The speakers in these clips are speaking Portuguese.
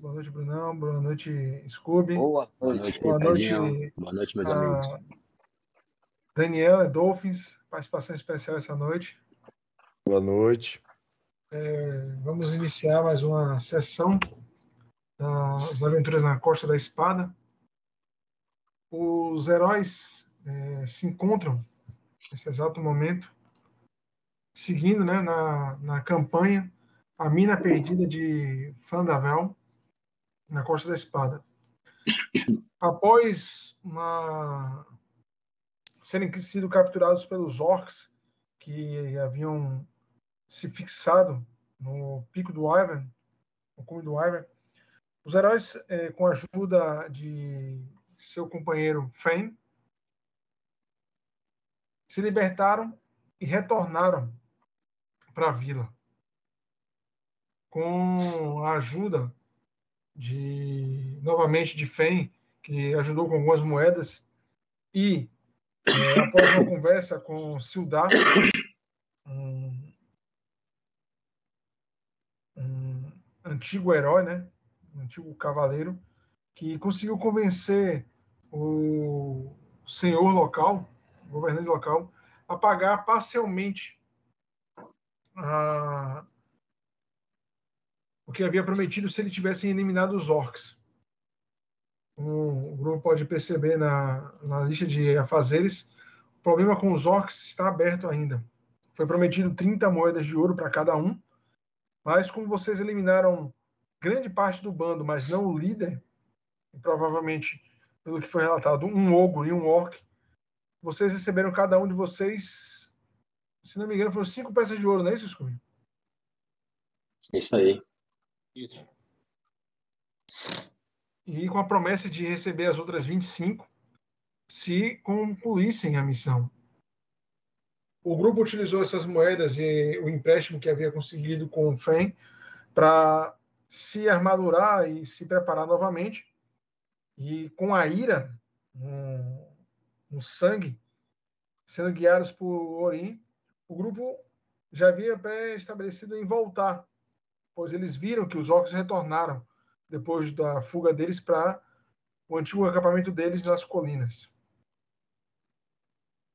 Boa noite, Brunão. Boa noite, Scooby. Boa noite. Boa noite, Boa noite, meus a amigos. Daniela Dolphins, participação especial essa noite. Boa noite. Vamos iniciar mais uma sessão das aventuras na Costa da Espada. Os heróis eh, se encontram nesse exato momento, seguindo né, na, na campanha A Mina Perdida de Fandavel, na Costa da Espada. Após uma... serem sido capturados pelos orcs que haviam se fixado no pico do Ivan, no cume do Ivan, os heróis, eh, com a ajuda de seu companheiro Fen, se libertaram e retornaram para a vila. Com a ajuda de novamente de Fen, que ajudou com algumas moedas, e eh, após uma conversa com Sildar, um, um antigo herói, né? um antigo cavaleiro, que conseguiu convencer o senhor local, governante local, a pagar parcialmente a- o que havia prometido se ele tivesse eliminado os orcs. O grupo pode perceber na, na lista de afazeres, o problema com os orcs está aberto ainda. Foi prometido 30 moedas de ouro para cada um, mas como vocês eliminaram grande parte do bando, mas não o líder, e provavelmente, pelo que foi relatado, um ogro e um orc, vocês receberam cada um de vocês, se não me engano, foram cinco peças de ouro, não é isso, Scooby? Isso aí. Isso. E com a promessa de receber as outras 25 se concluíssem a missão. O grupo utilizou essas moedas e o empréstimo que havia conseguido com o FEM para se armadurar e se preparar novamente. E com a ira no, no sangue, sendo guiados por Orim, o grupo já havia pré-estabelecido em voltar, pois eles viram que os orcs retornaram depois da fuga deles para o antigo acampamento deles nas colinas.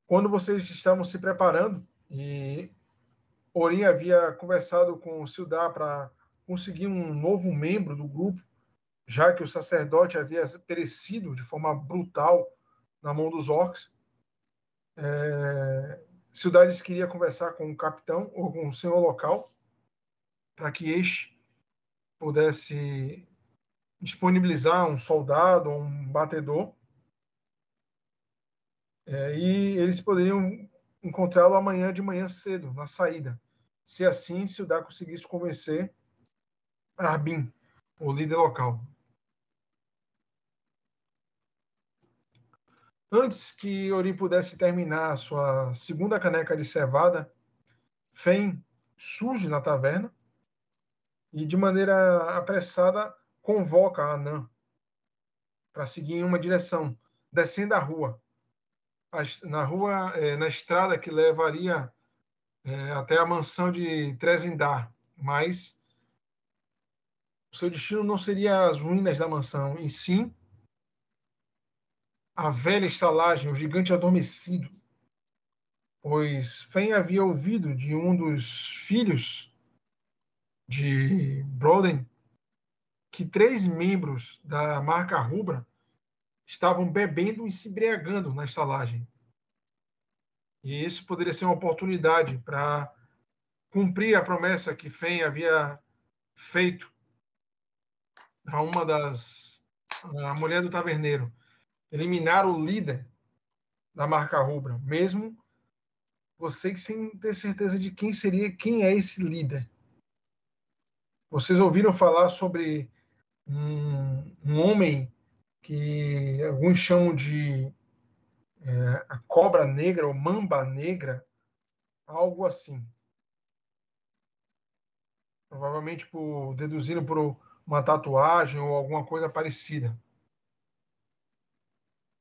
Quando vocês estavam se preparando e Orim havia conversado com o Sildar para conseguir um novo membro do grupo, já que o sacerdote havia perecido de forma brutal na mão dos orcs, é, Sildar queria conversar com o capitão ou com o senhor local para que este pudesse disponibilizar um soldado ou um batedor é, e eles poderiam encontrá-lo amanhã de manhã cedo, na saída. Se assim, Sildar conseguisse convencer Arbin, o líder local. Antes que Orim pudesse terminar a sua segunda caneca de cevada, Fen surge na taverna e, de maneira apressada, convoca a Anã para seguir em uma direção, descendo a rua. Na rua, eh, na estrada que levaria eh, até a mansão de Trezindar, mas o seu destino não seria as ruínas da mansão, em sim a velha estalagem, o gigante adormecido, pois Fen havia ouvido de um dos filhos de Broden que três membros da marca Rubra estavam bebendo e se embriagando na estalagem. E isso poderia ser uma oportunidade para cumprir a promessa que Fen havia feito a uma das a mulher do taverneiro eliminar o líder da marca rubra, mesmo vocês sem ter certeza de quem seria, quem é esse líder. Vocês ouviram falar sobre um, um homem que alguns chamam de é, a cobra negra ou mamba negra, algo assim. Provavelmente por deduzindo por uma tatuagem ou alguma coisa parecida.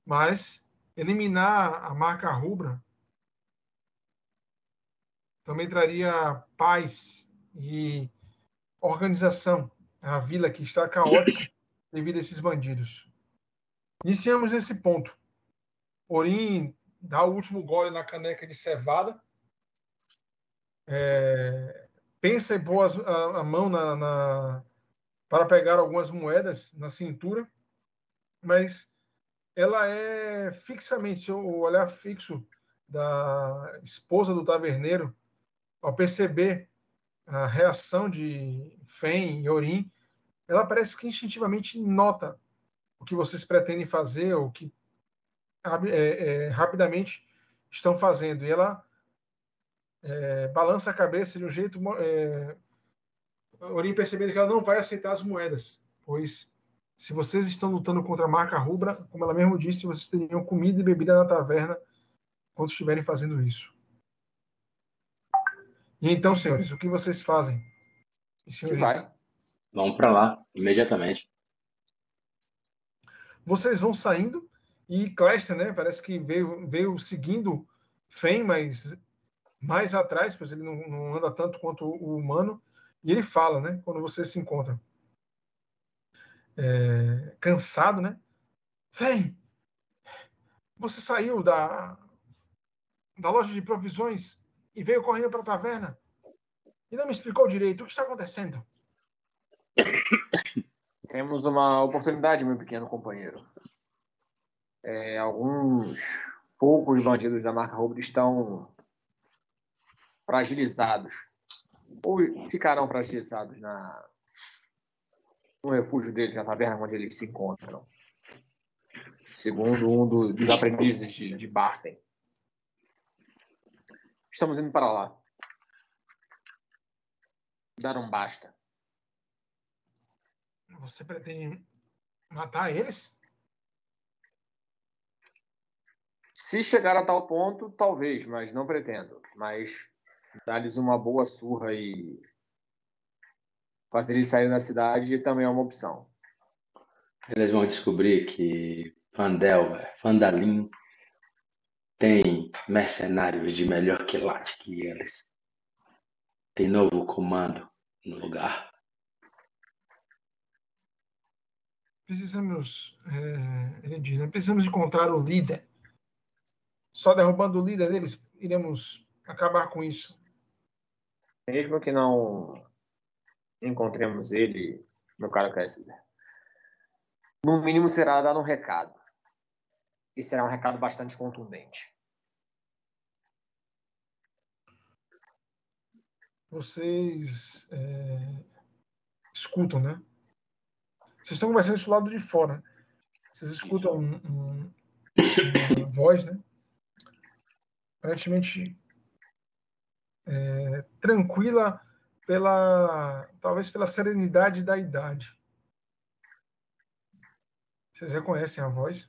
Mas eliminar a marca rubra também traria paz e organização a vila que está caótica devido a esses bandidos. Iniciamos nesse ponto. Orim dá o último gole na caneca de cevada, é, pensa em pôr a, a mão na, na, para pegar algumas moedas na cintura, mas ela é fixamente, seu olhar fixo da esposa do taverneiro, ao perceber a reação de Fen e Orim, ela parece que instintivamente nota o que vocês pretendem fazer, ou que é, é, rapidamente estão fazendo. E ela é, balança a cabeça de um jeito. É, Orim percebendo que ela não vai aceitar as moedas, pois se vocês estão lutando contra a marca rubra, como ela mesmo disse, vocês teriam comida e bebida na taverna quando estiverem fazendo isso. E então, senhores, o que vocês fazem? E vai. Vamos para lá, imediatamente. Vocês vão saindo e Cléster, né, parece que veio, veio seguindo Fen, mas mais atrás, pois ele não, não anda tanto quanto o humano. E ele fala, né, quando vocês se encontram é, cansado, né? Vem! Você saiu da, da loja de provisões e veio correndo para a taverna e não me explicou direito o que está acontecendo. Temos uma oportunidade, meu pequeno companheiro. É, alguns poucos bandidos da marca Roubo estão fragilizados ou ficarão fragilizados na, no refúgio deles, na taverna onde eles se encontram. Segundo um do, dos aprendizes de, de Barton. Estamos indo para lá. Dar um basta. Você pretende matar eles? Se chegar a tal ponto, talvez, mas não pretendo. Mas dar-lhes uma boa surra e fazer eles saírem da cidade também é uma opção. Eles vão descobrir que Vandel, Vandalin tem mercenários de melhor quilate que eles. Tem novo comando no lugar. Precisamos, é, ele diz, né? precisamos encontrar o líder. Só derrubando o líder deles, iremos acabar com isso. Mesmo que não encontremos ele, meu caro Kessler, no mínimo será dar um recado. E será um recado bastante contundente. Vocês é, escutam, né? Vocês estão conversando isso do lado de fora. Vocês escutam um, um, uma voz, né? Aparentemente é, tranquila pela talvez pela serenidade da idade. Vocês reconhecem a voz?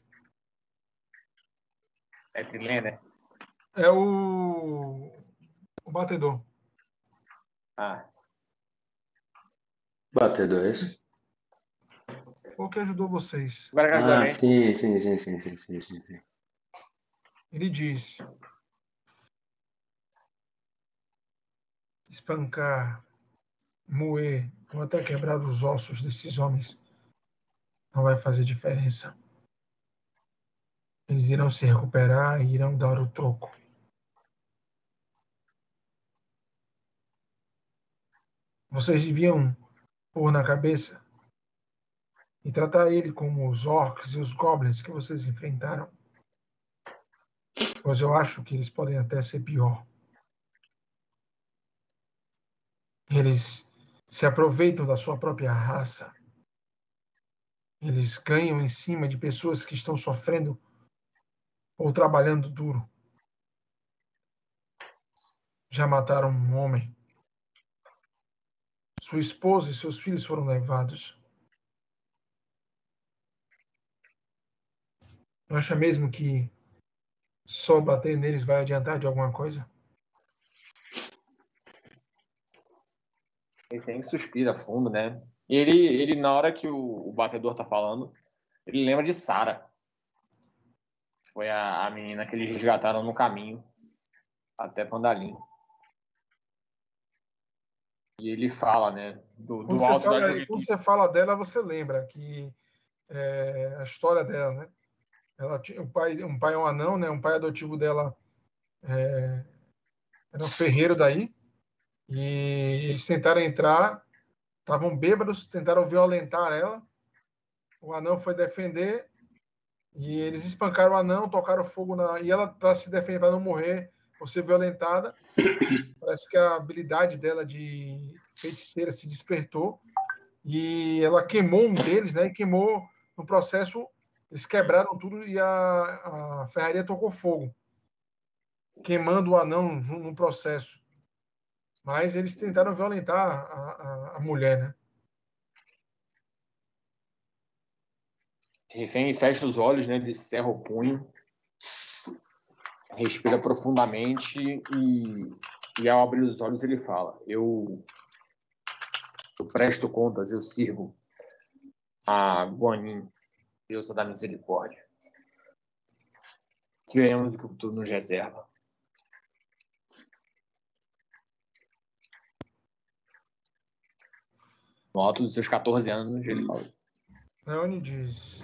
É Trilé, né? É o o batedor. Ah. Batedor, é esse? Qual que ajudou vocês? Ah, sim, sim, sim, sim, sim, sim, sim, sim. Ele diz: espancar, moer ou até quebrar os ossos desses homens não vai fazer diferença. Eles irão se recuperar e irão dar o troco. Vocês deviam pôr na cabeça e tratar ele como os orcs e os goblins que vocês enfrentaram. Pois eu acho que eles podem até ser pior. Eles se aproveitam da sua própria raça. Eles ganham em cima de pessoas que estão sofrendo ou trabalhando duro. Já mataram um homem. Sua esposa e seus filhos foram levados. Acha mesmo que só bater neles vai adiantar de alguma coisa? Ele tem que suspira fundo, né? Ele, ele, na hora que o, o batedor tá falando, ele lembra de Sara. Foi a, a menina que eles resgataram no caminho até Pandalim. E ele fala, né? Do, do alto você fala, da juventude. quando você fala dela, você lembra que é, a história dela, né? Ela tinha um pai, um pai é um anão, né? Um pai adotivo dela é, era um ferreiro daí. E eles tentaram entrar, estavam bêbados, tentaram violentar ela. O anão foi defender e eles espancaram o anão, tocaram fogo na. E ela, para se defender, para não morrer ou ser violentada, parece que a habilidade dela de feiticeira se despertou e ela queimou um deles, né? E queimou no processo, eles quebraram tudo e a, a ferraria tocou fogo, queimando o anão no processo. Mas eles tentaram violentar a, a, a mulher, né? Refém fecha os olhos, né? Ele cerra o punho, respira profundamente e, e ao abrir os olhos ele fala: Eu, eu presto contas, eu sirvo a Guanin, deusa da misericórdia. Veremos o que o nos reserva. No alto dos seus 14 anos, ele fala. Leone diz: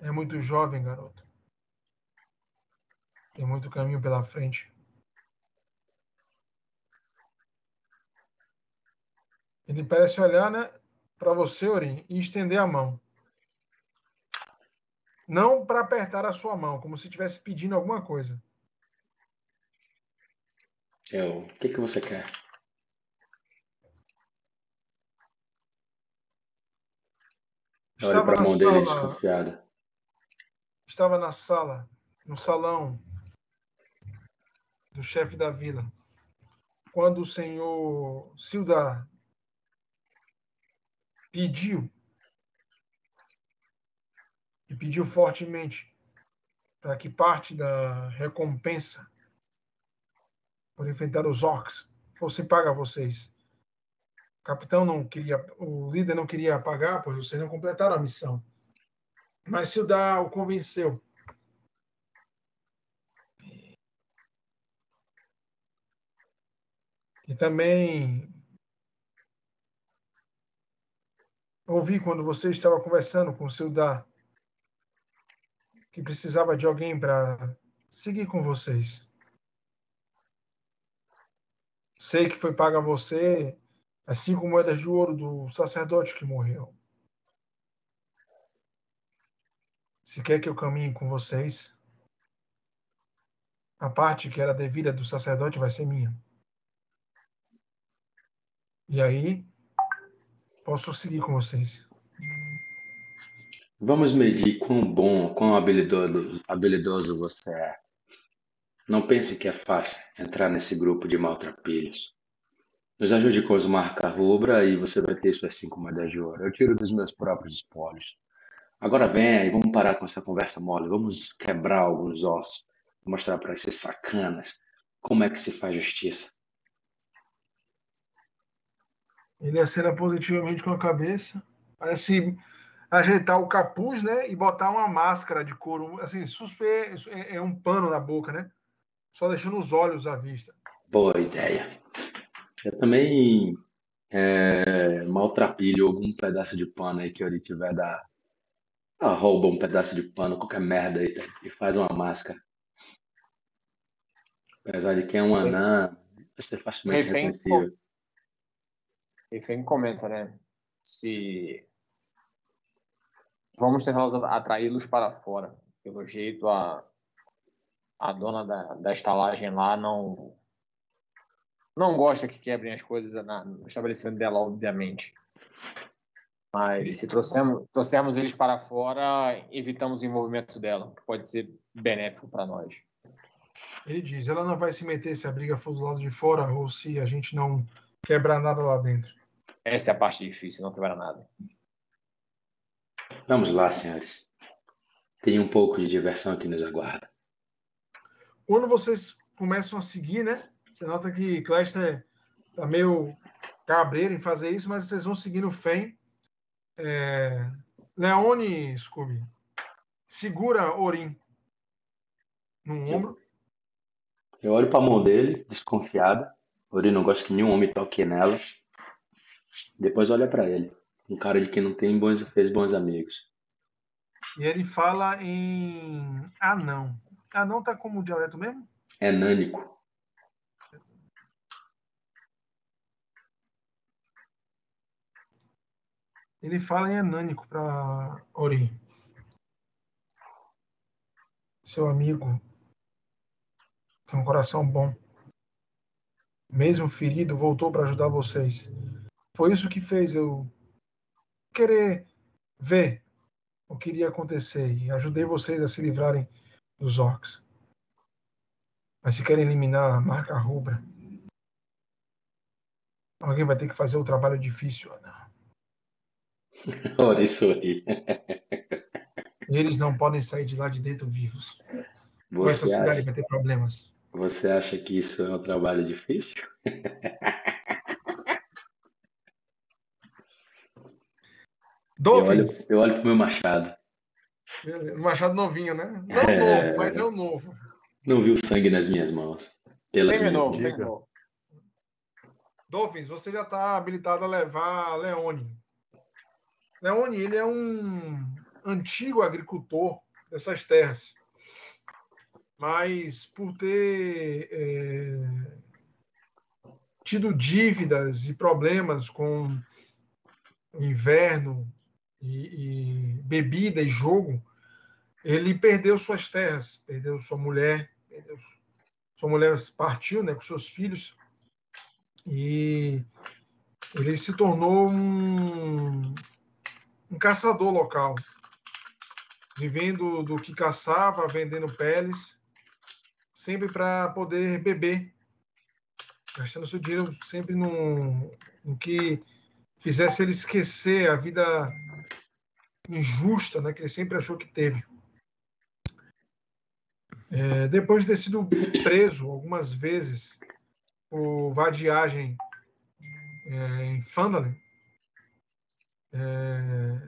É muito jovem, garoto. Tem muito caminho pela frente. Ele parece olhar, né, para você, Orim, e estender a mão. Não para apertar a sua mão, como se estivesse pedindo alguma coisa. Eu, o que, que você quer? Olha para a mão dele desconfiada. Estava na sala, no salão do chefe da vila, quando o senhor Sildar pediu e pediu fortemente para que parte da recompensa por enfrentar os orcs fosse paga a vocês. O capitão não queria, o líder não queria pagar, pois vocês não completaram a missão. Mas Sildar o convenceu. E também ouvi quando você estava conversando com o Sildar que precisava de alguém para seguir com vocês. Sei que foi pago a você as cinco moedas de ouro do sacerdote que morreu. Se quer que eu caminhe com vocês, a parte que era devida do sacerdote vai ser minha. E aí, posso seguir com vocês. Vamos medir quão bom, quão habilidoso, habilidoso você é. Não pense que é fácil entrar nesse grupo de maltrapilhos. Nos ajude com os marca rubra e você vai ter suas cinco moedas de ouro. Eu tiro dos meus próprios espólios. Agora venha e vamos parar com essa conversa mole. Vamos quebrar alguns ossos. Mostrar para esses sacanas como é que se faz justiça. Ele acena positivamente com a cabeça. Parece ajeitar o capuz, né, e botar uma máscara de couro, assim, suspe... é, é um pano na boca, né? Só deixando os olhos à vista. Boa ideia. Eu também é, maltrapilho algum pedaço de pano aí que ele tiver da. Ah, rouba um pedaço de pano, qualquer merda aí, tá? e faz uma máscara. Apesar de que é um anã, vai ser facilmente Refém, reconhecível. Refém comenta, né? Se vamos tentar atraí-los para fora. Pelo jeito, a, a dona da, da estalagem lá não não gosta que quebrem as coisas na, no estabelecimento dela, obviamente. Mas se trouxermos, trouxermos eles para fora, evitamos o envolvimento dela, que pode ser benéfico para nós. Ele diz: ela não vai se meter se a briga for do lado de fora ou se a gente não quebrar nada lá dentro. Essa é a parte difícil, não quebrar nada. Vamos lá, senhores. Tem um pouco de diversão que nos aguarda. Quando vocês começam a seguir, né? Você nota que Cleister tá meio cabreiro em fazer isso, mas vocês vão seguindo o Fen. É... Leone, Scooby, segura Orim no ombro. Eu olho para a mão dele, desconfiada. Ori não gosta que nenhum homem toque nela. Depois olha para ele. Um cara de que não tem bons, fez bons amigos. E ele fala em anão. Anão tá como dialeto mesmo? É nânico. Ele fala em enânico para Ori. Seu amigo tem um coração bom. Mesmo ferido, voltou para ajudar vocês. Foi isso que fez eu querer ver o que iria acontecer e ajudei vocês a se livrarem dos orcs. Mas se querem eliminar a marca rubra, alguém vai ter que fazer o trabalho difícil, Ana. Olha isso aí. Eles não podem sair de lá de dentro vivos. Com essa Você cidade acha, vai ter problemas. você acha que isso é um trabalho difícil? Eu olho, Dolphins, eu olho pro meu machado. machado novinho, né? Não É. novo, mas é o novo. Não vi o sangue nas minhas mãos. Pelas minhas mãos. diga. semi-novo. Dolphins, você já está habilitado a levar Leone. Leone, ele é um antigo agricultor dessas terras. Mas por ter é, tido dívidas e problemas com inverno e, e bebida e jogo, ele perdeu suas terras, perdeu sua mulher, perdeu, sua mulher partiu né, com seus filhos e ele se tornou um, um caçador local, vivendo do que caçava, vendendo peles, sempre para poder beber, gastando seu dinheiro sempre no, no que fizesse ele esquecer a vida injusta né, que ele sempre achou que teve. É, depois de ter sido preso algumas vezes por vadiagem é, em Fandalen, é,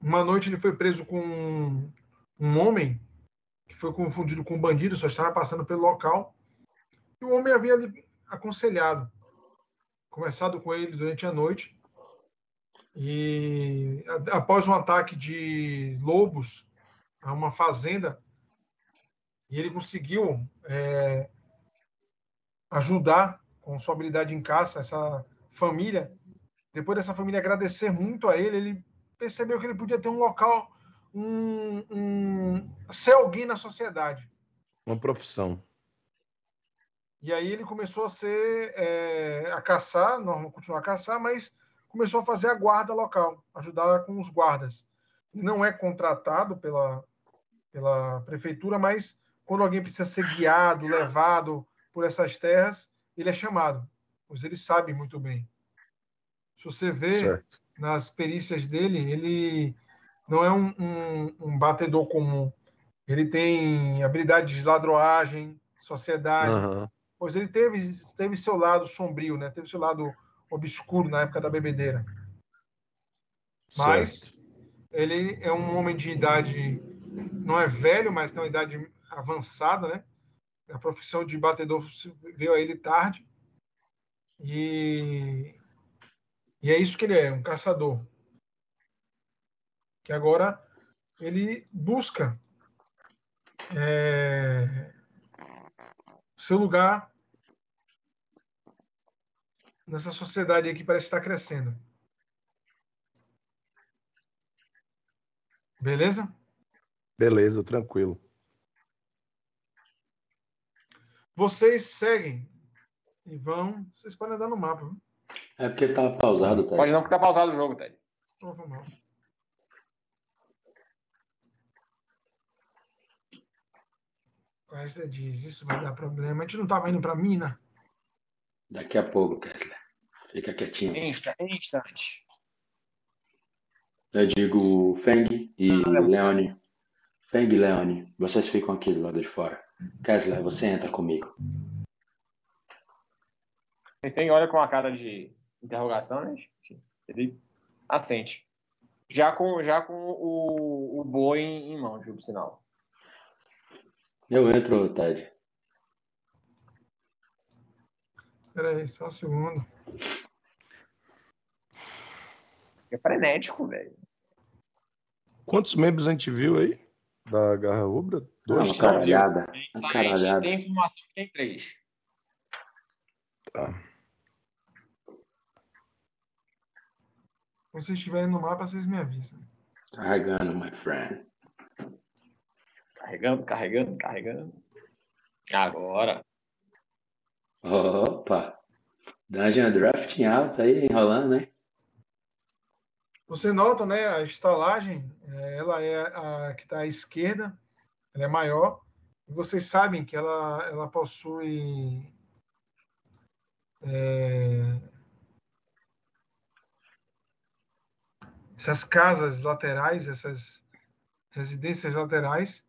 uma noite ele foi preso com um, um homem que foi confundido com um bandido, só estava passando pelo local. E o homem havia lhe aconselhado, conversado com ele durante a noite. E após um ataque de lobos a uma fazenda, e ele conseguiu é, ajudar com sua habilidade em caça essa família. Depois dessa família agradecer muito a ele, ele percebeu que ele podia ter um local, um, um ser alguém na sociedade. Uma profissão. E aí ele começou a ser é, a caçar, não continuar a caçar, mas começou a fazer a guarda local, ajudar com os guardas. Não é contratado pela, pela prefeitura, mas quando alguém precisa ser guiado, levado por essas terras, ele é chamado, pois ele sabe muito bem. Se você vê Certo. nas perícias dele, ele não é um, um, um batedor comum. Ele tem habilidades de ladroagem, sociedade, Aham. pois ele teve, teve seu lado sombrio, né? teve seu lado obscuro na época da bebedeira. Mas- Certo. Ele é um homem de idade, não é velho, mas tem uma idade avançada, né? A profissão de batedor veio a ele tarde. E, e é isso que ele é, um caçador. Que agora ele busca é, seu lugar nessa sociedade aí que parece estar crescendo. Beleza? Beleza, tranquilo. Vocês seguem e vão. Vocês podem andar no mapa. viu? É porque tava pausado, tá? Pode não que tá pausado o jogo, Ted. Não vou mal. O resto diz: Isso vai dar problema. A gente não estava indo para mina. Daqui a pouco, Kessler. Fica quietinho. Insta, instante. Eu digo Feng e Leone. Feng e Leone, vocês ficam aqui do lado de fora. Kessler, você entra comigo. Enfim, olha com a cara de interrogação, né? Ele assente. Já com, já com o, o boi em, em mãos, viu, por sinal. Eu entro, Ted. Espera aí, só um segundo. É frenético, velho. Quantos membros a gente viu aí? Da Garra Rubra? Ah, Dois? Uma site, caralhada. tem informação que tem três. Tá. Quando vocês estiverem no mapa, vocês me avisam. Carregando, my friend. Carregando, carregando, carregando. Agora. Opa! Dungeon Draft em alta aí, enrolando, né? Você nota, né, a estalagem, eh, ela é a que está à esquerda, ela é maior, e vocês sabem que ela, ela possui eh, essas casas laterais, essas residências laterais,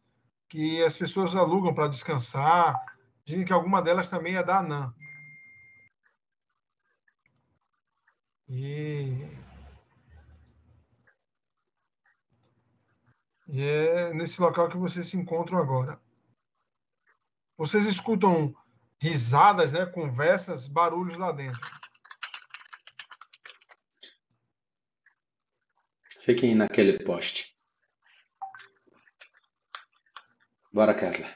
que as pessoas alugam para descansar. Dizem que alguma delas também é da Anã. E E é nesse local que vocês se encontram agora. Vocês escutam risadas, né, conversas, barulhos lá dentro. Fiquem naquele poste. Bora, Kessler.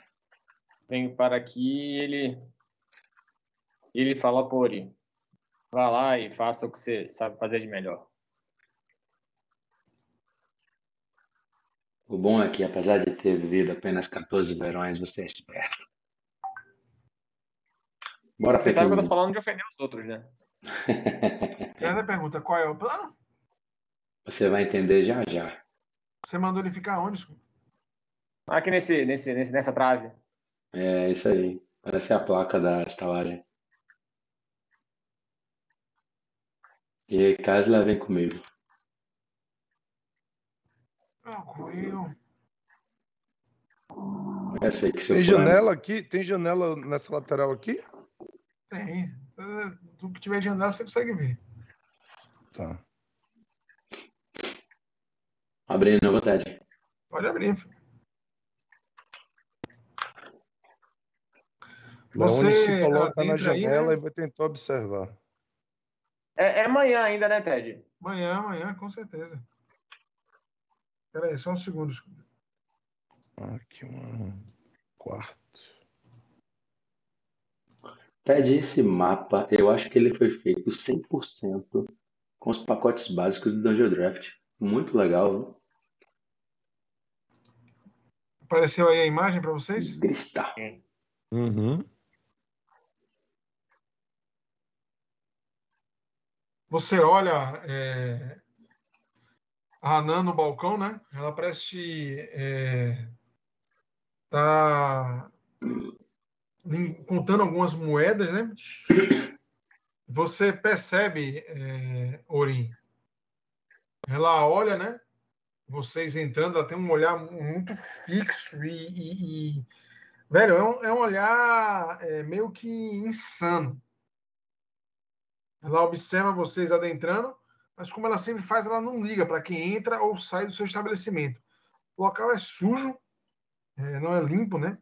Venho para aqui e ele. Ele fala por Ori. Vá lá e faça o que você sabe fazer de melhor. O bom é que, apesar de ter vivido apenas 14 verões, você é esperto. Bora, Você sabe que eu tô falando de ofender os outros, né? Ela pergunta qual é o plano? Você vai entender já já. Você mandou ele ficar onde? Aqui nesse, nesse, nesse, nessa trave. É isso aí. Parece a placa da estalagem. E aí, Kessler, vem comigo. Tranquilo. Eu sei que seu Tem plano- janela aqui? Tem janela nessa lateral aqui? Tem. Tudo que tiver de janela você consegue ver. Tá. Abrindo à vontade. Pode abrir. Leone Você se coloca na adentra aí, janela né? e vai tentar observar. É, é amanhã ainda, né, Ted? Amanhã, amanhã, com certeza. Espera aí, só um segundo. desculpa. Aqui um quarto. Ted, esse mapa, eu acho que ele foi feito 100% com os pacotes básicos do Dungeon Draft. Muito legal, viu? Apareceu aí a imagem para vocês? Cristal. Uhum. Você olha é, a Anã no balcão, né? Ela parece é, tá contando algumas moedas, né? Você percebe, é, Orim, ela olha, né? Vocês entrando, ela tem um olhar muito fixo e, e- e- velho, é um, é um olhar é, meio que insano. Ela observa vocês adentrando, mas como ela sempre faz, ela não liga para quem entra ou sai do seu estabelecimento. O local é sujo, é, não é limpo, né?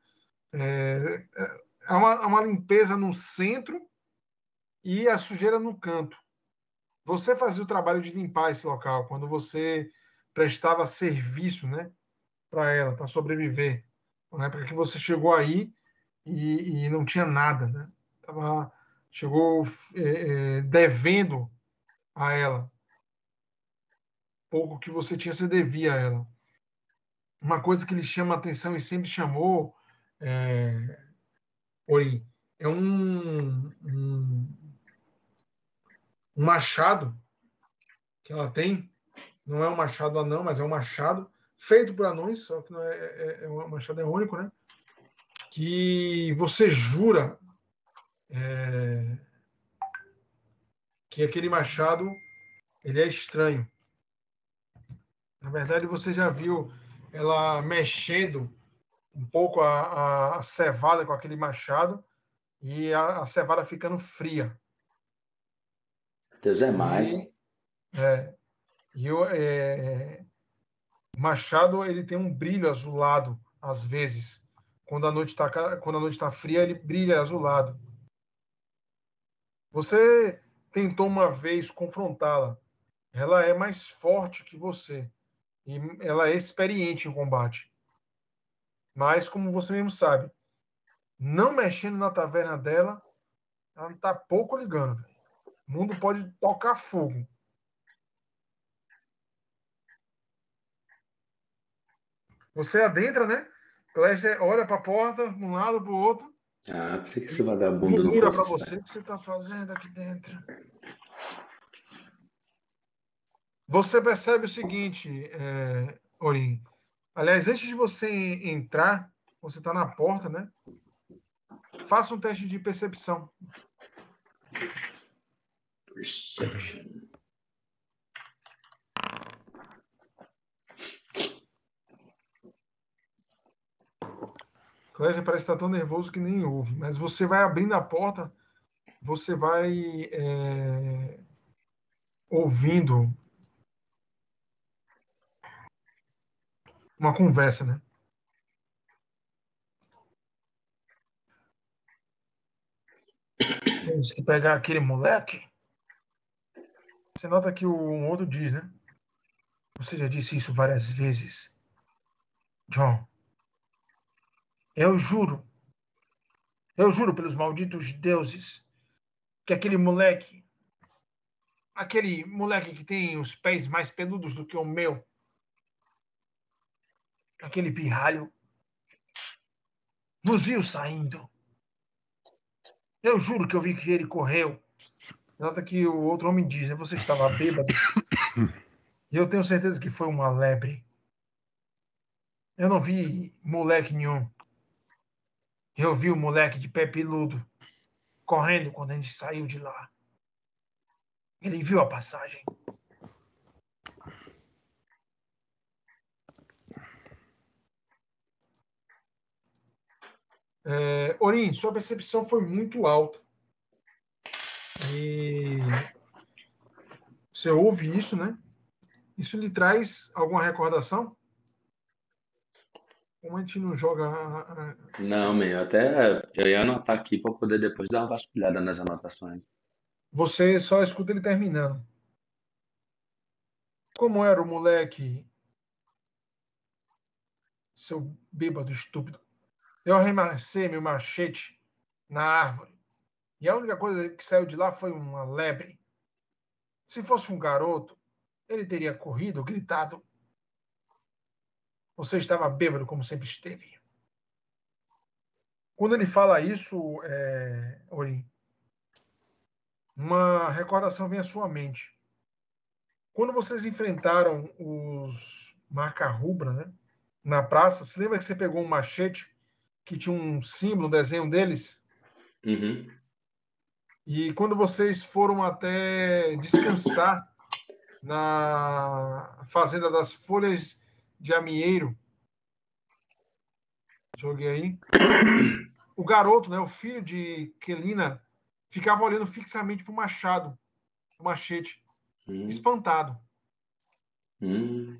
É, é- há uma, há uma limpeza no centro e a sujeira no canto. Você fazia o trabalho de limpar esse local quando você prestava serviço, né, para ela, para sobreviver. Na época que você chegou aí e, e não tinha nada, né? Tava, chegou é, é, devendo a ela. Pouco que você tinha, você devia a ela. Uma coisa que lhe chama atenção e sempre chamou, é, é um, um machado que ela tem. Não é um machado anão, mas é um machado feito por anões, só que não é, é, é um machado é único, né? Que você jura é, que aquele machado ele é estranho. Na verdade, você já viu ela mexendo um pouco a, a, a cevada com aquele machado e a, a cevada ficando fria. Deus é mais. E, é, e o é, machado ele tem um brilho azulado às vezes. Quando a noite está quando a noite está fria, ele brilha azulado. Você tentou uma vez confrontá-la. Ela é mais forte que você. E ela é experiente em combate. Mas, como você mesmo sabe, não mexendo na taverna dela, ela tá pouco ligando. O mundo pode tocar fogo. Você adentra, né? Lester olha para a porta, de um lado para o outro. Ah, pensei que esse vagabundo não fosse. para você o que você está fazendo aqui dentro. Você percebe o seguinte, é, Orin. Aliás, antes de você entrar, você está na porta, né? Faça um teste de percepção. Perception. Clésia parece estar tão nervoso que nem ouve, mas você vai abrindo a porta, você vai é, ouvindo uma conversa, né? Temos que pegar aquele moleque. Você nota que o um outro diz, né? Você já disse isso várias vezes, John. Eu juro, eu juro pelos malditos deuses, que aquele moleque, aquele moleque que tem os pés mais peludos do que o meu, aquele pirralho, nos viu saindo. Eu juro que eu vi que ele correu. Nota que o outro homem diz, né? Você estava bêbado. E eu tenho certeza que foi uma lebre. Eu não vi moleque nenhum. Eu vi o moleque de pé peludo correndo quando a gente saiu de lá. Ele viu a passagem. É, Orin, sua percepção foi muito alta. E você ouve isso, né? Isso lhe traz alguma recordação? Como a gente não joga Não, meu, até eu ia anotar aqui para poder depois dar uma vasculhada nas anotações. Você só escuta ele terminando. Como era o moleque, seu bêbado estúpido? Eu arremessei meu machete na árvore. E a única coisa que saiu de lá foi uma lebre. Se fosse um garoto, ele teria corrido gritado. Você estava bêbado, como sempre esteve. Quando ele fala isso, é, uma recordação vem à sua mente. Quando vocês enfrentaram os marca rubra, né, na praça, se lembra que você pegou um machete que tinha um símbolo, um desenho deles? Uhum. E quando vocês foram até descansar na fazenda das folhas de amieiro, joguei aí, o garoto, né, o filho de Kelina, ficava olhando fixamente para o machado, o machete, Hum, espantado. hum.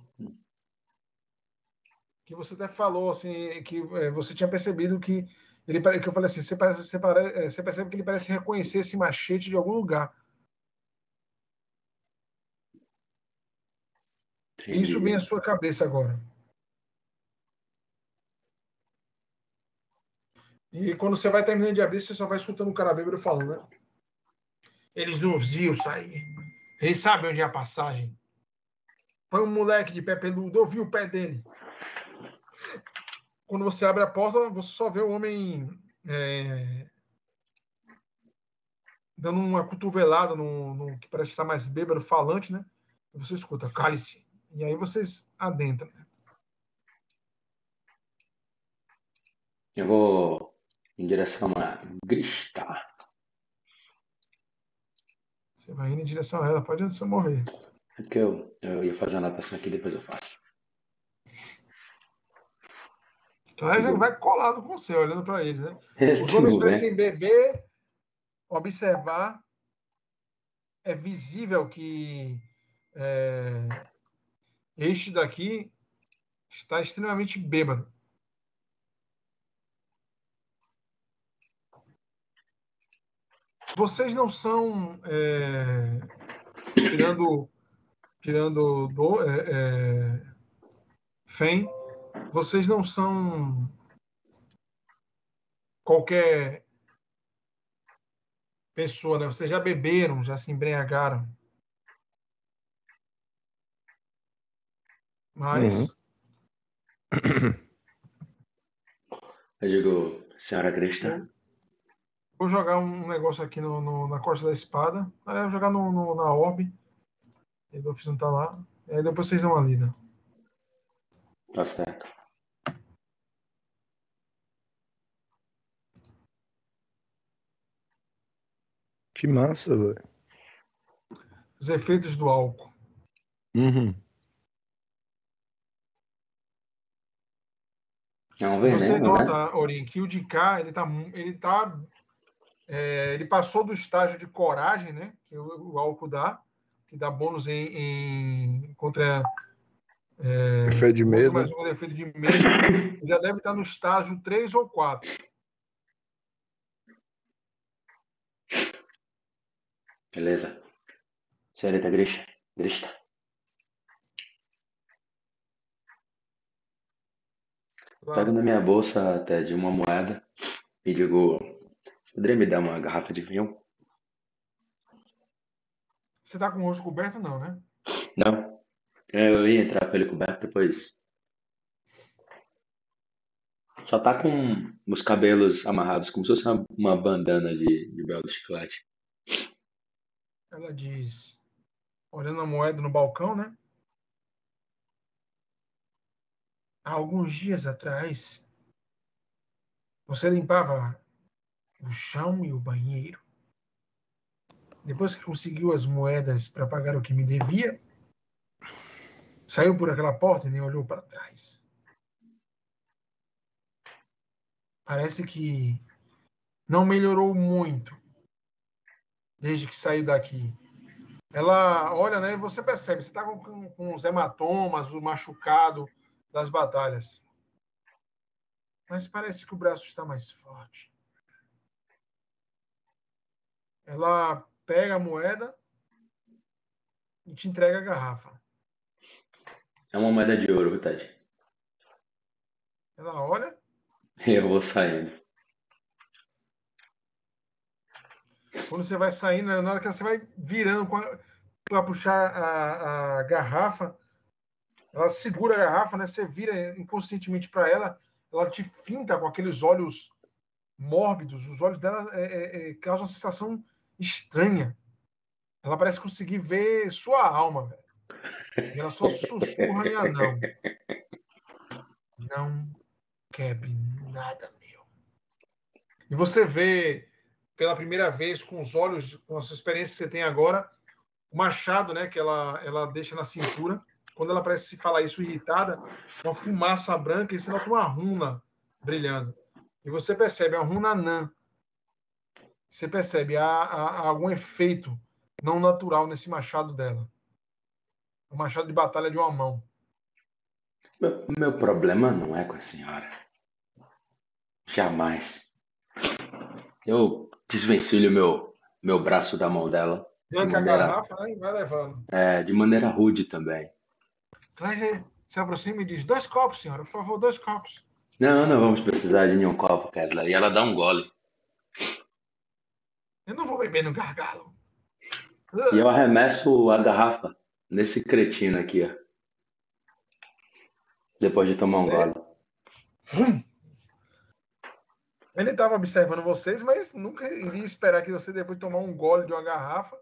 Que você até falou assim que é, você tinha percebido que ele que eu falei assim, você, parece, você, pare- é, você percebe que ele parece reconhecer esse machete de algum lugar. E isso vem à sua cabeça agora. E quando você vai terminando de abrir, você só vai escutando o cara bêbado falando, né? Eles nos viu sair. Eles sabem onde é a passagem. Foi um moleque de pé peludo, eu vi o pé dele. Quando você abre a porta, você só vê o homem é, dando uma cotovelada no, no que parece estar mais bêbado, falante, né? Você escuta, cale-se. E aí vocês adentram. Eu vou em direção a Gristar. Você vai indo em direção a ela, pode se mover. É porque eu, eu ia fazer a anotação aqui, depois eu faço. Então aí você vai colado com você, olhando para eles, né? Ele Os homens vê. parecem beber, observar. É visível que é, este daqui está extremamente bêbado. Vocês não são. é, tirando. Tirando. Do, é, é, vocês não são. Qualquer pessoa, né? Vocês já beberam, já se embriagaram. Mas. Uhum. Eu digo, senhora Crista, Vou jogar um negócio aqui no, no- na costa da espada. Eu vou jogar no, no- na orbe. E o Dolphins não tá lá. E aí depois vocês dão uma lida. Tá certo. Que massa, velho. Os efeitos do álcool. Uhum. É um Você veneno, né? nota, Orin, que o de cá, ele tá. Ele, tá é, ele passou do estágio de coragem, né? Que o, o álcool dá, que dá bônus em, em- contra. É, Efeito de medo. mais um defeito de medo. Já deve estar no estágio 3 ou 4. Beleza. Senhorita Grisha, Grista. Pego na minha bolsa, Ted, uma moeda e digo, poderia me dar uma garrafa de vinho? Você tá com o rosto coberto, não, né? Não. Eu ia entrar com ele coberto depois. Só tá com os cabelos amarrados, como se fosse uma, uma bandana de, de belo chiclete. Ela diz, olhando a moeda no balcão, né? Há alguns dias atrás, você limpava o chão e o banheiro. Depois que conseguiu as moedas para pagar o que me devia, saiu por aquela porta e nem olhou para trás. Parece que não melhorou muito desde que saiu daqui. Ela olha, né? Você percebe, você está com, com, com os hematomas, o machucado das batalhas. Mas parece que o braço está mais forte. Ela pega a moeda e te entrega a garrafa. É uma moeda de ouro, viu, Ted? Ela olha, E eu vou saindo. quando você vai saindo, né, na hora que você vai virando para puxar a, a garrafa, ela segura a garrafa, né? Você vira inconscientemente para ela, ela te finta com aqueles olhos mórbidos, os olhos dela é, é, é, causam uma sensação estranha. Ela parece conseguir ver sua alma, velho. Ela só sussurra em anão. Não quebre nada meu. E você vê pela primeira vez com os olhos, com essa experiência que você tem agora, o machado, né, que ela ela deixa na cintura. Quando ela parece se falar isso irritada, uma fumaça branca e você nota uma runa brilhando. E você percebe a runa Nan. Você percebe há, há, há algum efeito não natural nesse machado dela. O machado de batalha de uma mão. Meu, meu problema não é com a senhora. Jamais. Eu desvencilho meu, meu braço da mão dela. Arranca a maneira- garrafa né, e vai levando. É, de maneira rude também. Traz aí. Se aproxima e diz: dois copos, senhora, por favor, dois copos. Não, não vamos precisar de nenhum copo, Kesla. E ela dá um gole. Eu não vou beber no gargalo. E eu arremesso a garrafa nesse cretino aqui, ó. Depois de tomar um gole. Vum! Ele estava observando vocês, mas nunca iria esperar que você, depois de tomar um gole de uma garrafa,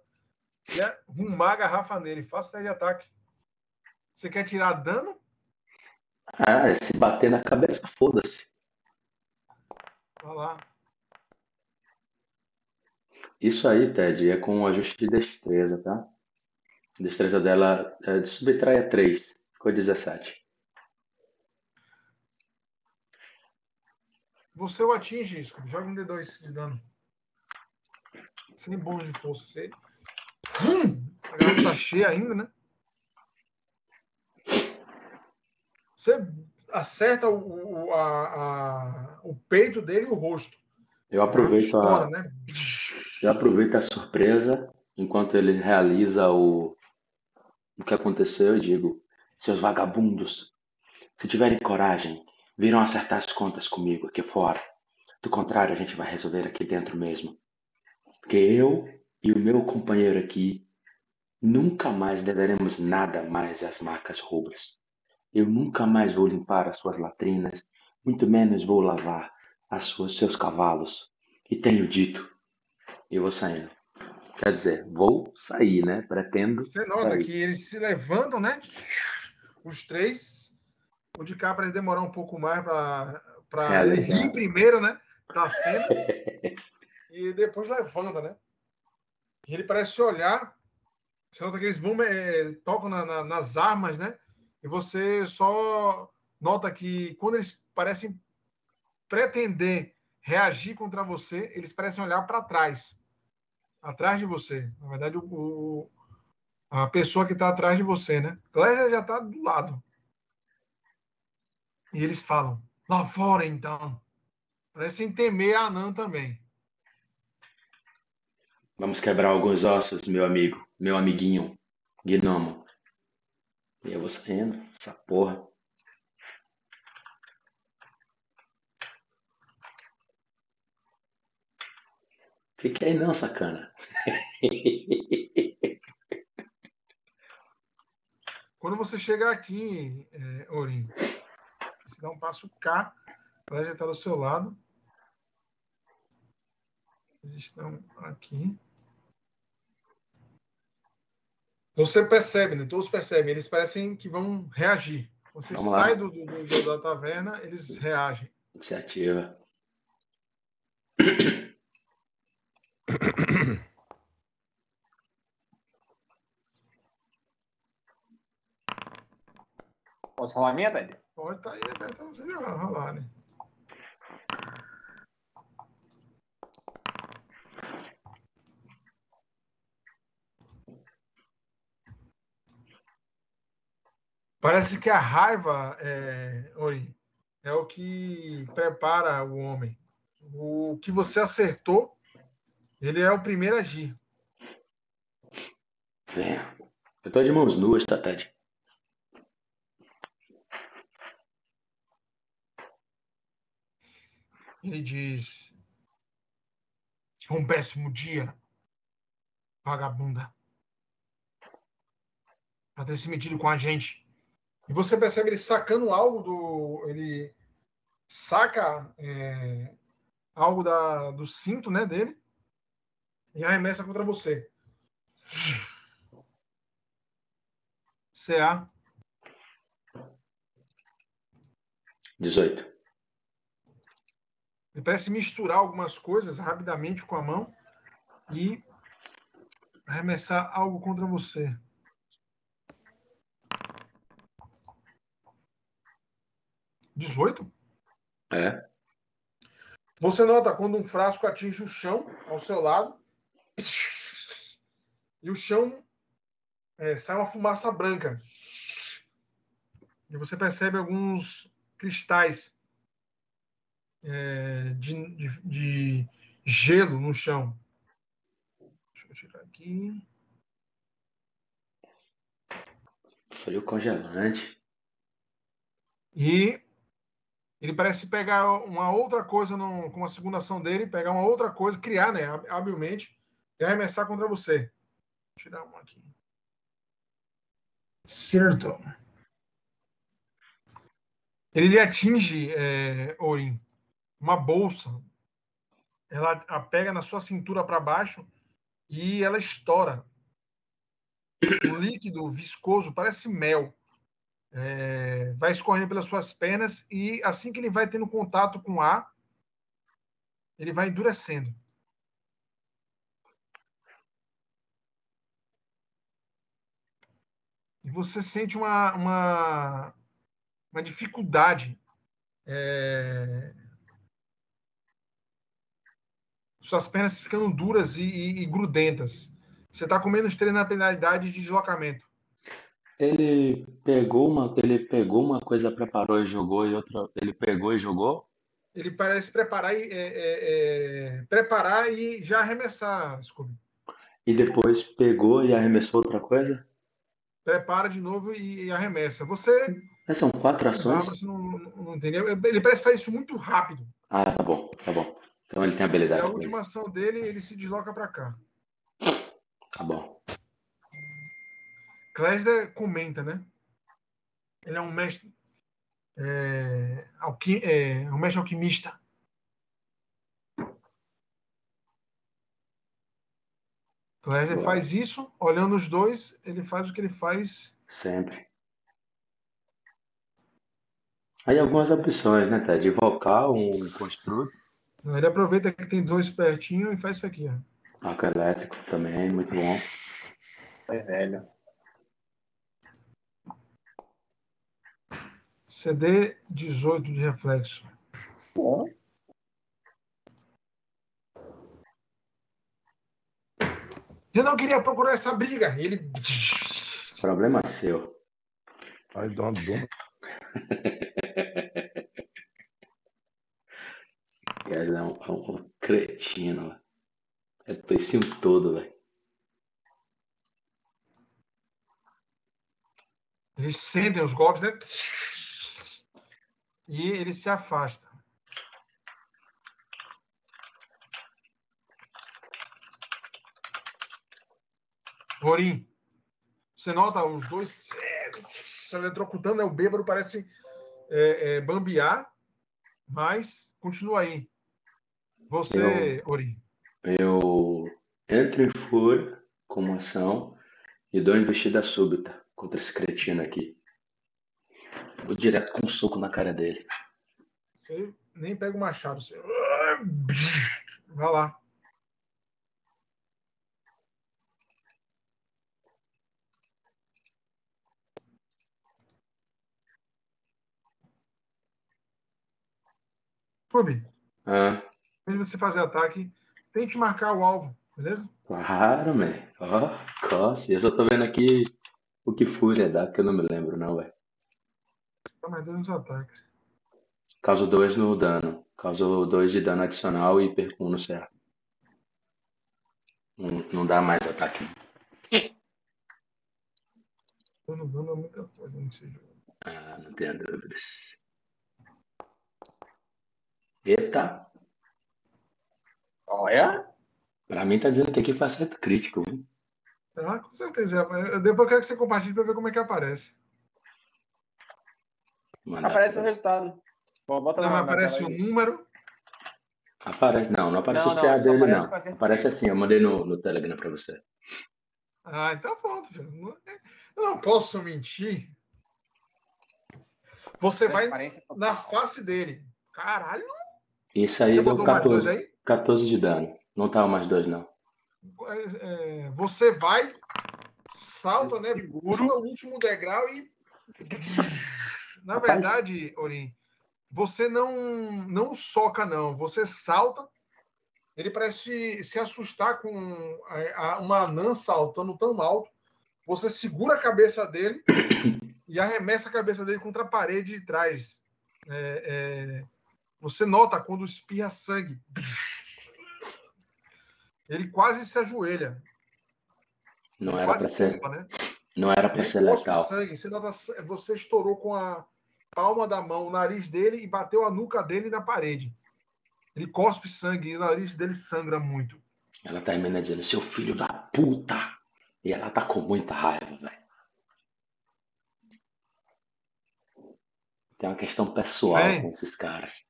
ia rumar a garrafa nele. Faça teste de ataque. Você quer tirar dano? Ah, se bater na cabeça, foda-se. Vai lá. Isso aí, Ted, é com ajuste de destreza, tá? A destreza dela é de subtraia 3. Ficou 17. Você o atinge, Scooby. Joga um D2 de dano. Sem bônus de força. Você... Vum! A garrafa tá cheia ainda, né? Você acerta o, o, a- a- o peito dele e o rosto. Eu aproveito a, né? Eu aproveito a surpresa enquanto ele realiza o, o que aconteceu e digo: Seus vagabundos, se tiverem coragem, virão acertar as contas comigo aqui fora. Do contrário, a gente vai resolver aqui dentro mesmo. Porque eu e o meu companheiro aqui nunca mais deveremos nada mais às marcas rubras. Eu nunca mais vou limpar as suas latrinas, muito menos vou lavar as suas, seus cavalos. E tenho dito, e vou saindo. Quer dizer, vou sair, né? Pretendo. Você nota sair. que eles se levantam, né? Os três. O de cá parece demorar um pouco mais para ir primeiro, né? Da cena. e depois levanta, né? E ele parece olhar. Você nota que eles vão, eh, tocam na- na- nas armas, né? E você só nota que quando eles parecem pretender reagir contra você, eles parecem olhar para trás, atrás de você. Na verdade, o, o- a pessoa que está atrás de você, né? Glésia já está do lado. E eles falam: lá fora, então. Parecem temer a Anã também. Vamos quebrar alguns ossos, meu amigo, meu amiguinho, gnomo. E eu vou saindo, essa porra. Fique aí não, sacana. Quando você chegar aqui, é, Orin, você dá um passo cá, ela já está do seu lado. Eles estão aqui. Você percebe, né? Todos percebem. Eles parecem que vão reagir. Você Vamos sai do, do- do- da taverna, eles reagem. Iniciativa. Posso rolar a minha, Dani? Pode estar aí para você jogar, rolar, né? Parece que a raiva, é, Ori, é o que prepara o homem. O que você acertou, ele é o primeiro a agir. Venha. Eu tô de mãos nuas, tá, Ted? Ele diz: "É um péssimo dia, vagabunda, para ter se metido com a gente." E você percebe ele sacando algo do, ele saca é, algo da, do cinto, né, dele e arremessa contra você. CA 18. Ele parece misturar algumas coisas rapidamente com a mão e arremessar algo contra você. Dezoito? É. Você nota quando um frasco atinge o chão ao seu lado e o chão é, sai uma fumaça branca. E você percebe alguns cristais é, de, de- de gelo no chão. Deixa eu tirar aqui. Frio congelante. E ele parece pegar uma outra coisa no- com a segunda ação dele, pegar uma outra coisa, criar, né, habilmente, e arremessar contra você. Vou tirar uma aqui. Certo. Ele atinge, é, Orin, uma bolsa. Ela a pega na sua cintura para baixo e ela estoura. O líquido viscoso parece mel. É, vai escorrendo pelas suas pernas e assim que ele vai tendo contato com o ar, ele vai endurecendo. E você sente uma, uma, uma dificuldade. é, Suas pernas ficando duras e, e- e grudentas. Você está com menos três na penalidade de deslocamento. Ele pegou uma, ele pegou uma coisa, preparou e jogou e outra, ele pegou e jogou. ele parece preparar e, é, é, é, preparar e já arremessar, Scooby. E depois pegou e arremessou outra coisa? Prepara de novo e, e arremessa. Você. Essas são quatro ações? Não, não, entendeu? Ele parece fazer isso muito rápido. Ah, tá bom, tá bom. Então ele tem habilidade. E a última ação dele, ele se desloca para cá. Tá bom. Klesder comenta, né? Ele é um mestre. É, alqui, é, um mestre alquimista. Klesder faz isso, olhando os dois, ele faz o que ele faz. Sempre. Aí algumas opções, né, Ted? Vocal, um construto. Ele aproveita que tem dois pertinho e faz isso aqui, ó. Arco elétrico também, muito bom. É velho. CD 18 de reflexo. Bom. Eu não queria procurar essa briga. Ele. Problema seu. I don't do. Guys, é um, é um cretino. É o precinho todo, velho. Eles sentem os golpes, né? E ele se afasta. Rorim, você nota os dois se eletrocutando, né? o bêbado parece é, é, bambear, mas continua aí. Você, Eu- Orim. Eu entro em fúria como ação e dou investida súbita contra esse cretino aqui. Vou direto com um soco na cara dele. Você nem pega o machado. Você... Vai lá. Clube, Ah, de você fazer ataque, tente marcar o alvo, beleza? claro, man. Ó, coce. Eu só tô vendo aqui o que fúria dá, que eu não me lembro, não, velho. Tá mais dois nos ataques. Causo 2 no dano. Causo 2 de dano adicional e perco um no CA. Não, não dá mais ataque. Dano, dano é muita coisa nesse jogo. Ah, não tenho dúvidas. Eita, Olha. pra mim tá dizendo que aqui foi acerto crítico, viu? Ah, com certeza. Depois eu quero que você compartilhe para ver como é que aparece. Mandar Aparece pra- o resultado. Bom, bota Não, aparece o aí. número. Aparece, não, não aparece Não, o não, CA só dele, não. Aparece crítico. assim, eu mandei no, no Telegram pra você. Ah, então pronto, filho. Não- Eu não posso mentir. Você vai na face dele. Caralho. Isso aí Você deu botou mais dois 14, aí? 14 de dano. Não tava mais dois, não. É, é, você vai, salta, né? Seguro. Pula o último degrau e. Na Rapaz. verdade, Orim, você não, não soca, não. Você salta. Ele parece se assustar com a- a- uma anã saltando tão alto. Você segura a cabeça dele e arremessa a cabeça dele contra a parede de trás. É, é, você nota quando espirra sangue. Ele quase se ajoelha. Não era pra ser, tomba, né? não era Ele ser letal. sangue. Você, nota- você estourou com a palma da mão o nariz dele e bateu a nuca dele na parede. Ele cospe sangue e o nariz dele sangra muito. Ela termina dizendo, seu filho da puta! E ela tá com muita raiva, velho. Tem uma questão pessoal Bem. com esses caras.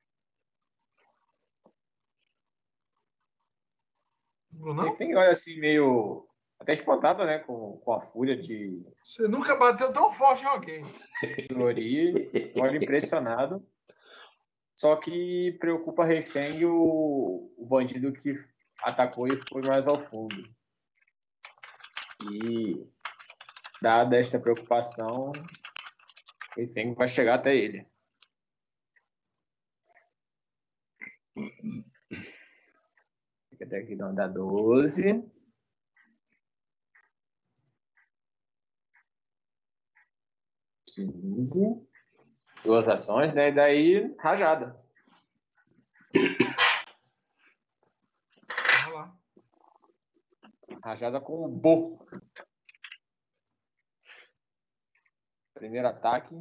Brunão, Enfim, olha assim, meio até espantado, né? Com, com a fúria de você nunca bateu tão forte em alguém. Lori. Olha, impressionado. Só que preocupa refém o, o bandido que atacou e foi mais ao fundo. E, dada esta preocupação, refém vai chegar até ele. Fica até aqui, não dá 12. Quinze. Duas ações, né? E daí, rajada. Lá. Rajada com o Bo. Primeiro ataque.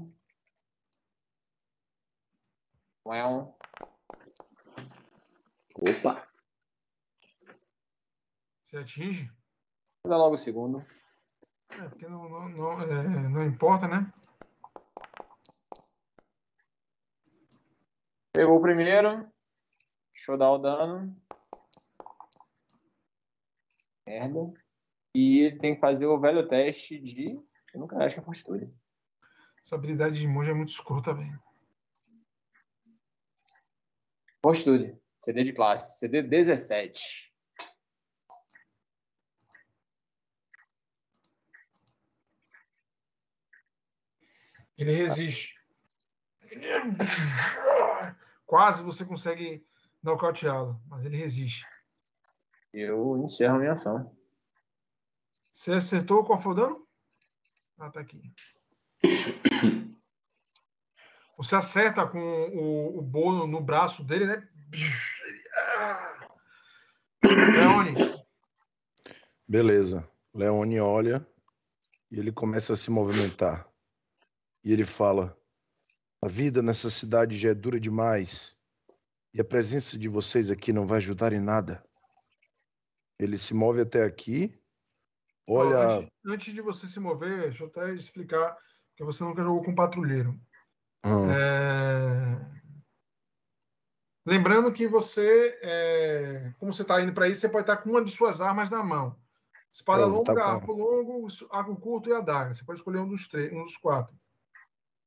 Well. É Opa! Você atinge? Dar logo o segundo. É, porque não, não, não, é, não importa, né? Pegou o primeiro. Deixa eu dar o dano. Merda. E tem que fazer o velho teste de. Eu nunca acho que é fortitude. Essa habilidade de monge é muito escrota, velho. Fortitude. CD de classe. CD 17. Ele resiste. Quase você consegue nocauteá-lo, mas ele resiste. Eu encerro a minha ação. Você acertou qual foi o dano? Ah, tá aqui. Você acerta com o, o bolo no braço dele, né? Leone. Beleza. Leone olha e ele começa a se movimentar. E ele fala: A vida nessa cidade já é dura demais. E a presença de vocês aqui não vai ajudar em nada. Ele se move até aqui. Olha. Antes, antes de você se mover, deixa eu até explicar, porque você nunca jogou com patrulheiro. Hum, É, Lembrando que você, é, como você está indo para isso, você pode estar com uma de suas armas na mão. Espada Eu vou longa, tá arco longo, arco curto e adaga. Você pode escolher um dos três, um dos quatro.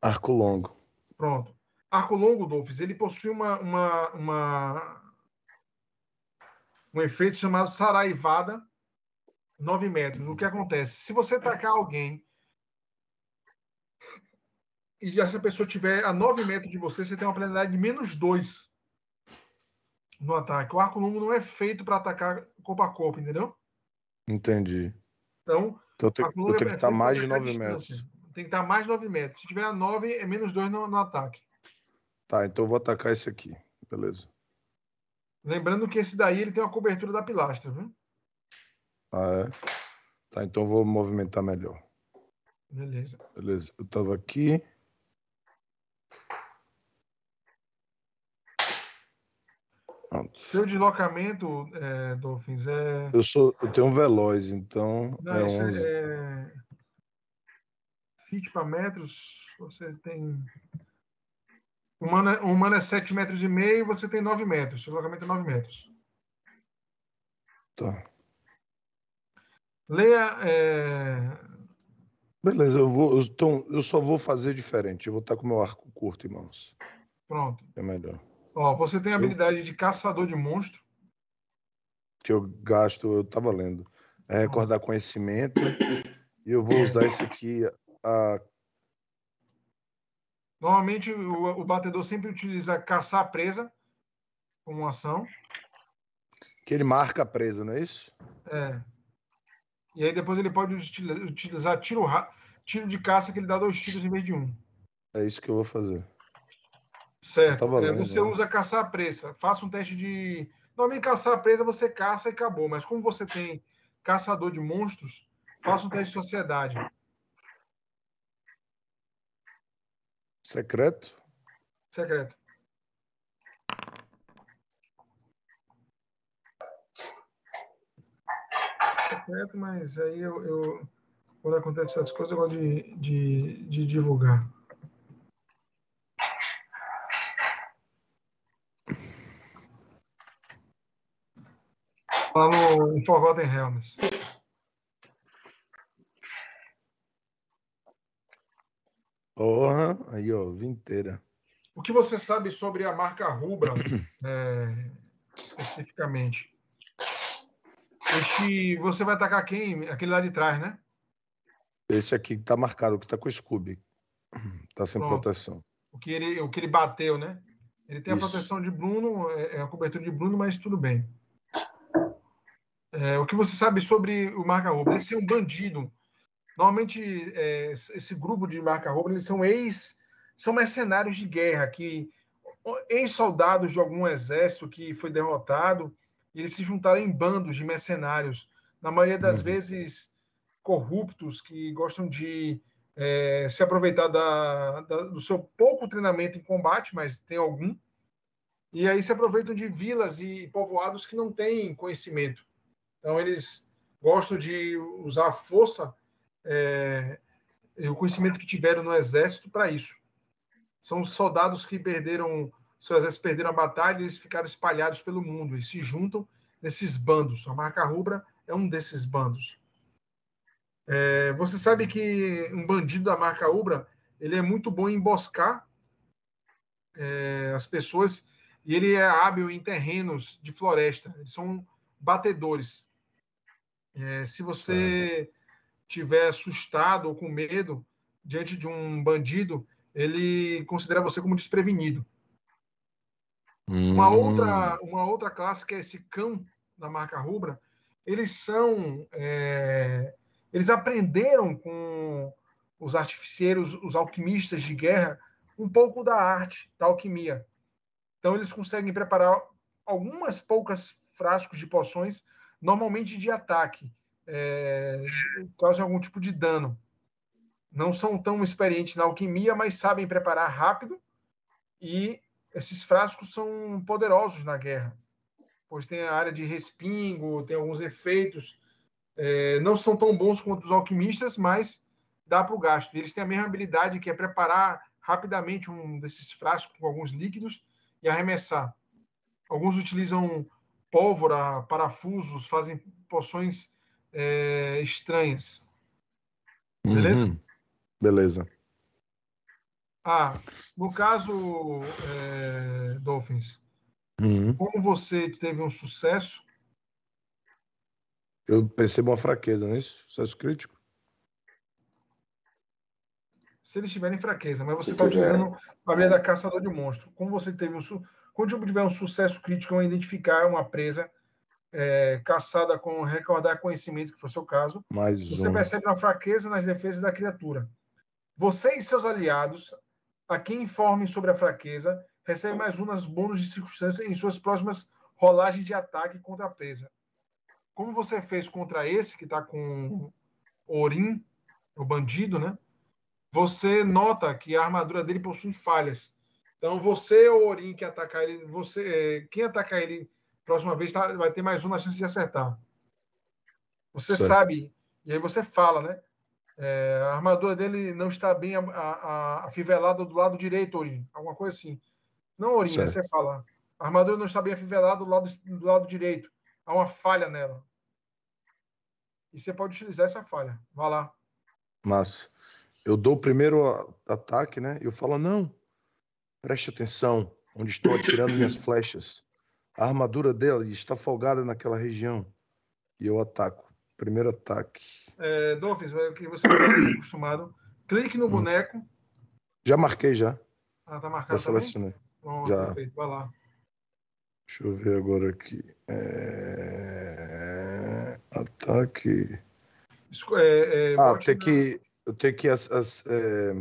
Arco longo. Pronto. Arco longo, Dolphins, ele possui uma, uma, uma- um efeito chamado Saraivada 9 metros. O que acontece? Se você atacar alguém e essa pessoa tiver a 9 metros de você, você tem uma penalidade de menos 2 no ataque. O arco longo não é feito para atacar corpo a corpo, entendeu? Entendi. Então, Então eu tenho, eu é tenho que estar mais de atacar à 9 distância. metros. Tem que estar mais de 9 metros. Se tiver a 9, é menos 2 no, no ataque. Tá, então eu vou atacar esse aqui. Beleza. Lembrando que esse daí ele tem uma cobertura da pilastra, viu? Ah, é? Tá, então eu vou movimentar melhor. Beleza. Beleza. Eu tava aqui. Pronto. Seu deslocamento, é, Dolphins, é. Eu sou, eu tenho um veloz, então Não, é isso 11. é. Feet para metros, você tem. Humano é, humano é 7 metros e meio, você tem 9 metros. Seu deslocamento é 9 metros. Tá. Leia. é, Beleza, eu vou, eu, então, eu só vou fazer diferente. Eu vou estar com meu arco curto em mãos. Pronto. É melhor. Ó, você tem a habilidade de caçador de monstro. Que eu gasto, eu tava lendo. É recordar conhecimento. E eu vou usar esse aqui. A, Normalmente o, o batedor sempre utiliza caçar a presa como ação. que ele marca a presa, não é isso? É. E aí depois ele pode util- utilizar tiro, tiro de caça que ele dá dois tiros em vez de um. É isso que eu vou fazer. Certo. Tá É, você né? usa caçar a presa. Faça um teste de. Normalmente caçar a presa você caça e acabou. Mas como você tem caçador de monstros, faça um teste de sociedade. Secreto? Secreto. Secreto, mas aí eu, eu- quando acontece essas coisas, eu gosto de, de, de divulgar. No em Forgotten Realms. Porra, aí ó, vinteira. O que você sabe sobre a marca Rubra, é, especificamente? Este, você vai atacar quem? Aquele lá de trás, né? Esse aqui que tá marcado, que tá com o Scooby. Tá sem Pronto. proteção. O que ele, o que ele bateu, né? Ele tem a Isso. proteção de Bruno, é, é a cobertura de Bruno, mas tudo bem. É, o que você sabe sobre o marca Rubra? Esse é um bandido. Normalmente, é, esse grupo de marca Rubra, eles são ex, são mercenários de guerra, que ex-soldados de algum exército que foi derrotado, eles se juntaram em bandos de mercenários na maioria das Uhum. vezes corruptos, que gostam de é, se aproveitar da, da- do seu pouco treinamento em combate, mas tem algum, e aí se aproveitam de vilas e povoados que não têm conhecimento. Então, eles gostam de usar a força é, o conhecimento que tiveram no exército para isso. São os soldados que perderam, seus exércitos perderam a batalha eles ficaram espalhados pelo mundo e se juntam nesses bandos. A marca rubra é um desses bandos. É, você sabe que um bandido da marca Ubra ele é muito bom em emboscar é, as pessoas e ele é hábil em terrenos de floresta. Eles são batedores. É, se você tiver assustado ou com medo diante de um bandido, ele considera você como desprevenido. Uma Hum, outra, uma outra classe que é esse cão da marca rubra, eles são, é, eles aprenderam com os artificeiros, os alquimistas de guerra, um pouco da arte, da alquimia. Então eles conseguem preparar algumas poucas frascos de poções, normalmente de ataque, é, causam algum tipo de dano. Não são tão experientes na alquimia, mas sabem preparar rápido e esses frascos são poderosos na guerra, pois tem a área de respingo, tem alguns efeitos. É, não são tão bons quanto os alquimistas, mas dá para o gasto. Eles têm a mesma habilidade que é preparar rapidamente um desses frascos com alguns líquidos e arremessar. Alguns utilizam pólvora, parafusos, fazem poções é, estranhas. beleza? uhum. Beleza. Ah, no caso, é, Dolphins, Uhum. como você teve um sucesso, Eu percebo uma fraqueza, não é isso? Sucesso crítico? se eles tiverem fraqueza, mas você está utilizando a habilidade da caçador de monstro. Como você teve um su... quando tiver um sucesso crítico em identificar uma presa é, caçada com recordar conhecimento, que foi o seu caso, Mais você um. percebe uma fraqueza nas defesas da criatura. Você e seus aliados, a quem informem sobre a fraqueza, recebem mais um nas bônus de circunstância em suas próximas rolagens de ataque contra a presa. Como você fez contra esse que está com Orim, o bandido, né? Você nota que a armadura dele possui falhas. Então você ou Orim que atacar ele, você, eh, quem atacar ele próxima vez tá- vai ter mais um na chance de acertar. Você Certo. sabe e aí você fala, né? É, a armadura dele não está bem afivelada do lado direito, Orim. Alguma coisa assim. Não, Orim, né? Certo. você fala. A armadura não está bem afivelada do lado, do lado direito. Há uma falha nela. E você pode utilizar essa falha. Vá lá. Mas eu dou o primeiro ataque, né? Eu falo, não, preste atenção, onde estou atirando minhas flechas. A armadura dele está folgada naquela região. E eu ataco. Primeiro ataque. É, Dolphins, é o que você está acostumado. Clique no Hum. boneco. Já marquei já. Ah, tá Já marcado também? selecionei. Bom, Já. perfeito. Vai lá. Deixa eu ver agora aqui. É, Ataque. Esco- é, é, Ah, tem que. Eu tenho que as- as, é,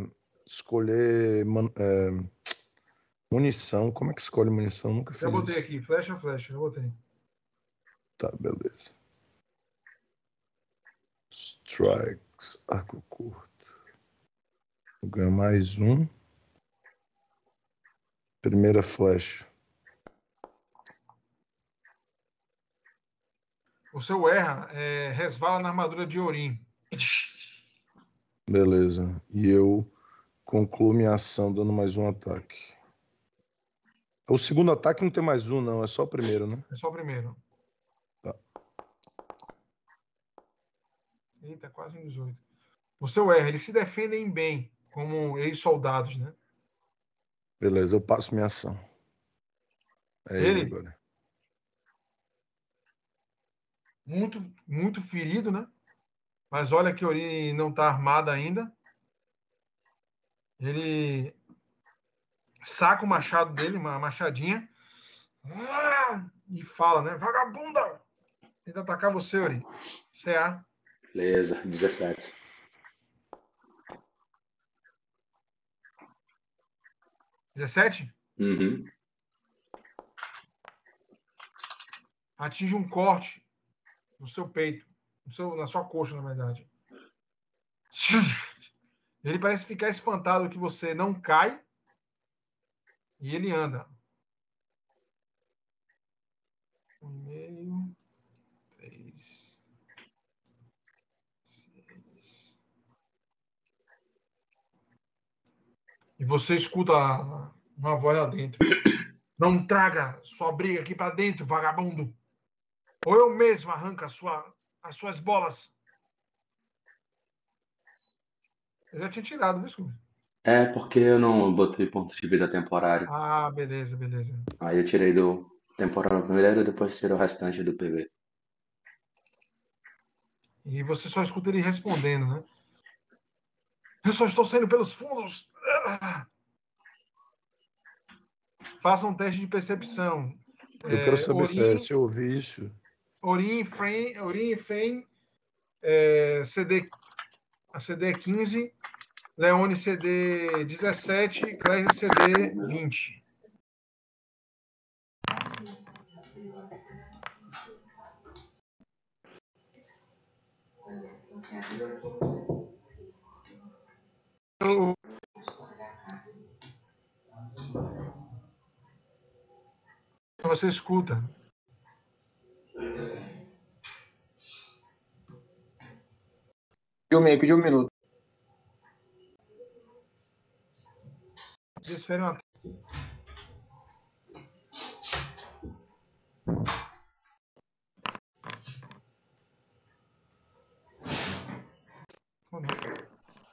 escolher man- é, munição. Como é que escolhe munição? Nunca fiz Já botei isso. aqui. Flecha, flecha. Já botei. Tá, beleza. Strikes, arco curto. Vou ganhar mais um. Primeira flecha. O seu erra é, resvala na armadura de Orim. Beleza. E eu concluo minha ação dando mais um ataque. O segundo ataque não tem mais um, não. É só o primeiro, né? É só o primeiro. Tá. Eita, quase um 18. O seu erra, eles se defendem bem, como ex-soldados, né? Beleza, eu passo minha ação. É ele, Ele? agora. Muito, muito ferido, né? Mas olha que Ori não está armado ainda. Ele saca o machado dele, uma machadinha, ah! e fala, né? Vagabunda! Tenta atacar você, Ori. CA. Beleza, 17. Dezessete? Uhum. Atinge um corte no seu peito. no seu, na sua coxa, na verdade. Ele parece ficar espantado que você não cai e ele anda. Um meio, três, seis. E você escuta uma voz lá dentro. Não traga sua briga aqui para dentro, vagabundo. Ou eu mesmo arranco sua, as suas bolas. Eu já tinha tirado, viu, Scooby? É, porque eu não botei ponto de vida temporário. Ah, beleza, beleza. Aí eu tirei do temporário primeiro e depois tirei o restante do PV. E você só escuta ele respondendo, né? Eu só estou saindo pelos fundos. Faça um teste de percepção. Eu É, quero saber se, Orin- se eu ouvi isso. Orin, Fen, Orin e Fen, é, CD, a CD é 15, Leone CD 17, Clésia CD 20. Eu- Você escuta. Meio, pediu um minuto. Desfere uma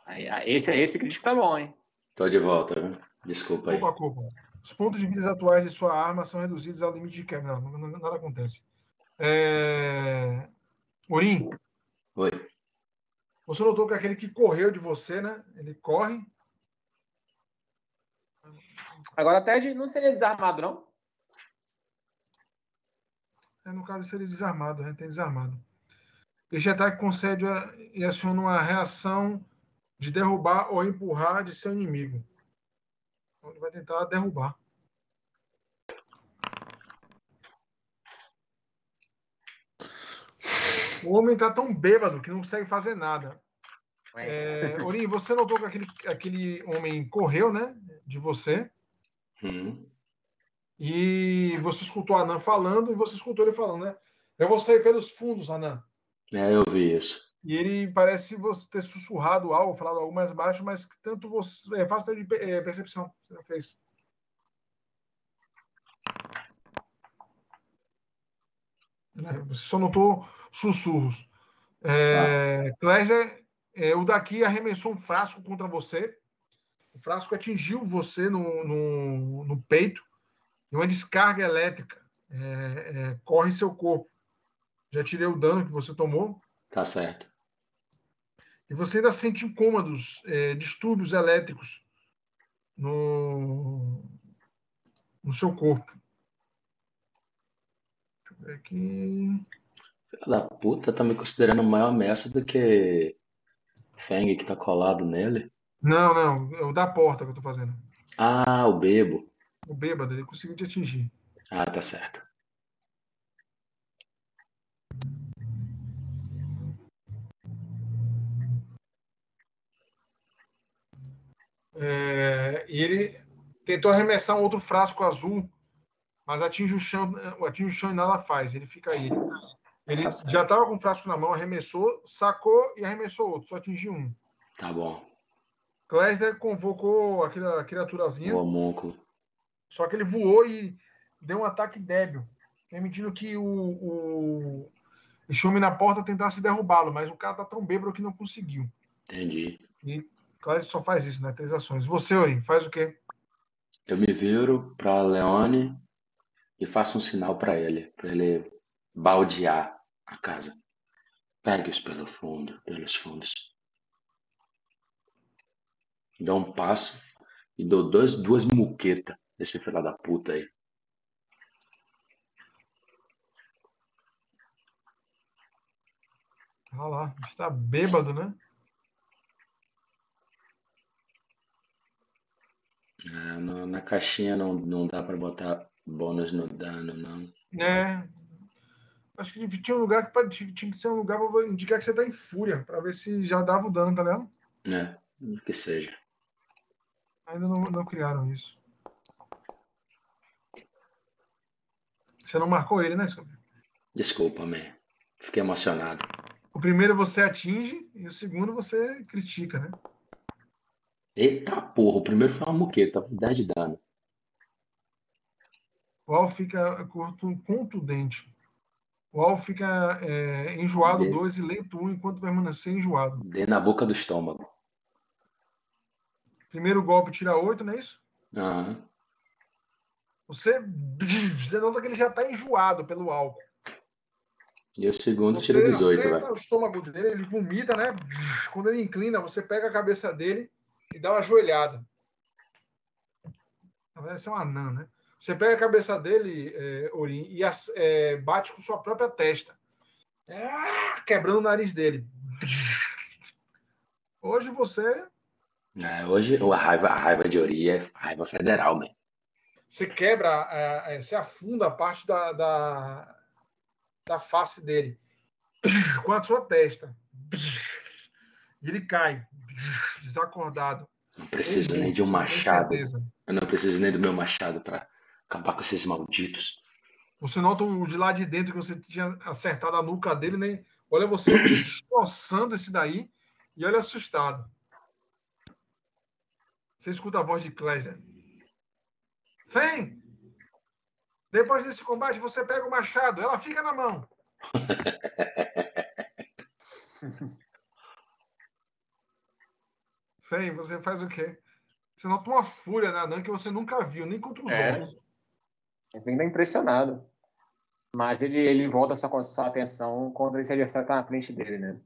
aí, Esse, esse crítico tá bom, hein? Tô de volta, viu? Desculpa aí. Culpa, culpa. Os pontos de vida atuais de sua arma são reduzidos ao limite de quebra. Não, não- nada acontece. É... Orim, Oi. você notou que aquele que correu de você, né? Ele corre. Agora, Ted não seria desarmado, não? É, no caso, seria desarmado, né? Tem desarmado. Este ataque concede a- e aciona uma reação de derrubar ou empurrar de seu inimigo. Então, ele vai tentar derrubar. O homem está tão bêbado que não consegue fazer nada. É, Orim, você notou que aquele, aquele homem correu, né? De você. Hum. E você escutou a Anan falando e você escutou ele falando, né? Eu vou sair pelos fundos, Anan. É, eu vi isso. E ele parece ter sussurrado algo, falado algo mais baixo, mas que tanto você. É fácil de é, percepção. Você não fez. Né? Você só notou sussurros. É, Clésia, é, o daqui arremessou um frasco contra você. O frasco atingiu você no, no, no peito e uma descarga elétrica é, é, corre em seu corpo. Já tirei o dano que você tomou. Tá certo. E você ainda sente incômodos, é, distúrbios elétricos no, no seu corpo. Deixa eu ver aqui. Filha da puta tá me considerando maior ameaça do que Feng que tá colado nele. Não, não, é o da porta que eu tô fazendo. Ah, o bebo. O bêbado, ele conseguiu te atingir. Ah, tá certo. É, e ele tentou arremessar um outro frasco azul, mas atinge o chão, atinge o chão e nada faz. Ele fica aí. Ele, ele Tá já estava com o frasco na mão, arremessou, sacou e arremessou outro, só atingiu um. Tá bom. Clésder convocou aquela criaturazinha, O homúnculo. só que ele voou e deu um ataque débil, permitindo que o, o Enxume na porta tentasse derrubá-lo, mas o cara tá tão bêbado que não conseguiu. Entendi. E Clésder só faz isso, né? Três ações. Você, Orin, faz o quê? Eu me viro pra Leone e faço um sinal pra ele, pra ele baldear a casa. Pegue-os pelo fundo, pelos fundos. Dou um passo e dou dois, duas muquetas desse filho da puta aí. Olha lá, está bêbado, né? No- na caixinha não, não dá pra botar bônus no dano, não. É. Acho que tinha um lugar que tinha que ser um lugar para indicar que você tá em fúria, para ver se já dava o dano, tá ligado? É, que seja. Ainda não, não criaram isso. Você não marcou ele, né, Scooby? Desculpa, man. Fiquei emocionado. O primeiro você atinge e o segundo você critica, né? Eita porra, o primeiro foi uma muqueta, 10 de dano. O Al fica contundente. O Al fica é, enjoado 2 e lento 1 um, enquanto permanecer enjoado. Dê na boca do estômago. Primeiro golpe tira 8, não é isso? Aham. Uhum. Você, você nota que ele já está enjoado pelo álcool. E o segundo você tira 18, velho. o estômago dele, ele vomita, né? Quando ele inclina, você pega a cabeça dele e dá uma joelhada. Essa é uma anã, né? Você pega a cabeça dele, é, Orim, e as, é, bate com sua própria testa. É, quebrando o nariz dele. Hoje você. É, hoje a raiva, a raiva de Ori é raiva federal, man. Você quebra, é, é, você afunda a parte da, da, da face dele com a sua testa. E ele cai, desacordado. Não preciso nem de um machado. Eu não preciso nem do meu machado para acabar com esses malditos. Você nota o de lá de dentro que você tinha acertado a nuca dele, né? Olha você destroçando esse daí e olha assustado. Você escuta a voz de Clésia. Vem! Depois desse combate, você pega o machado, ela fica na mão. Fem, você faz o quê? Você nota uma fúria na Nan que você nunca viu, nem contra os é. outros. Ainda impressionado. Mas ele, ele volta sua, sua atenção quando esse adversário está na frente dele, né?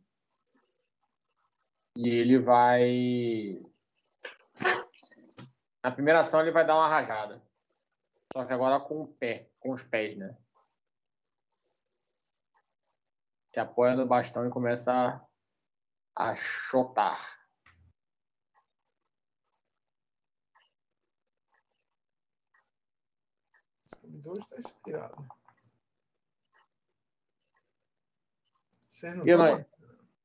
E ele vai. Na primeira ação ele vai dar uma rajada. Só que agora com o pé, com os pés, né? Se apoia no bastão e começa a, a chotar. O está inspirado. Você não eu, tá não,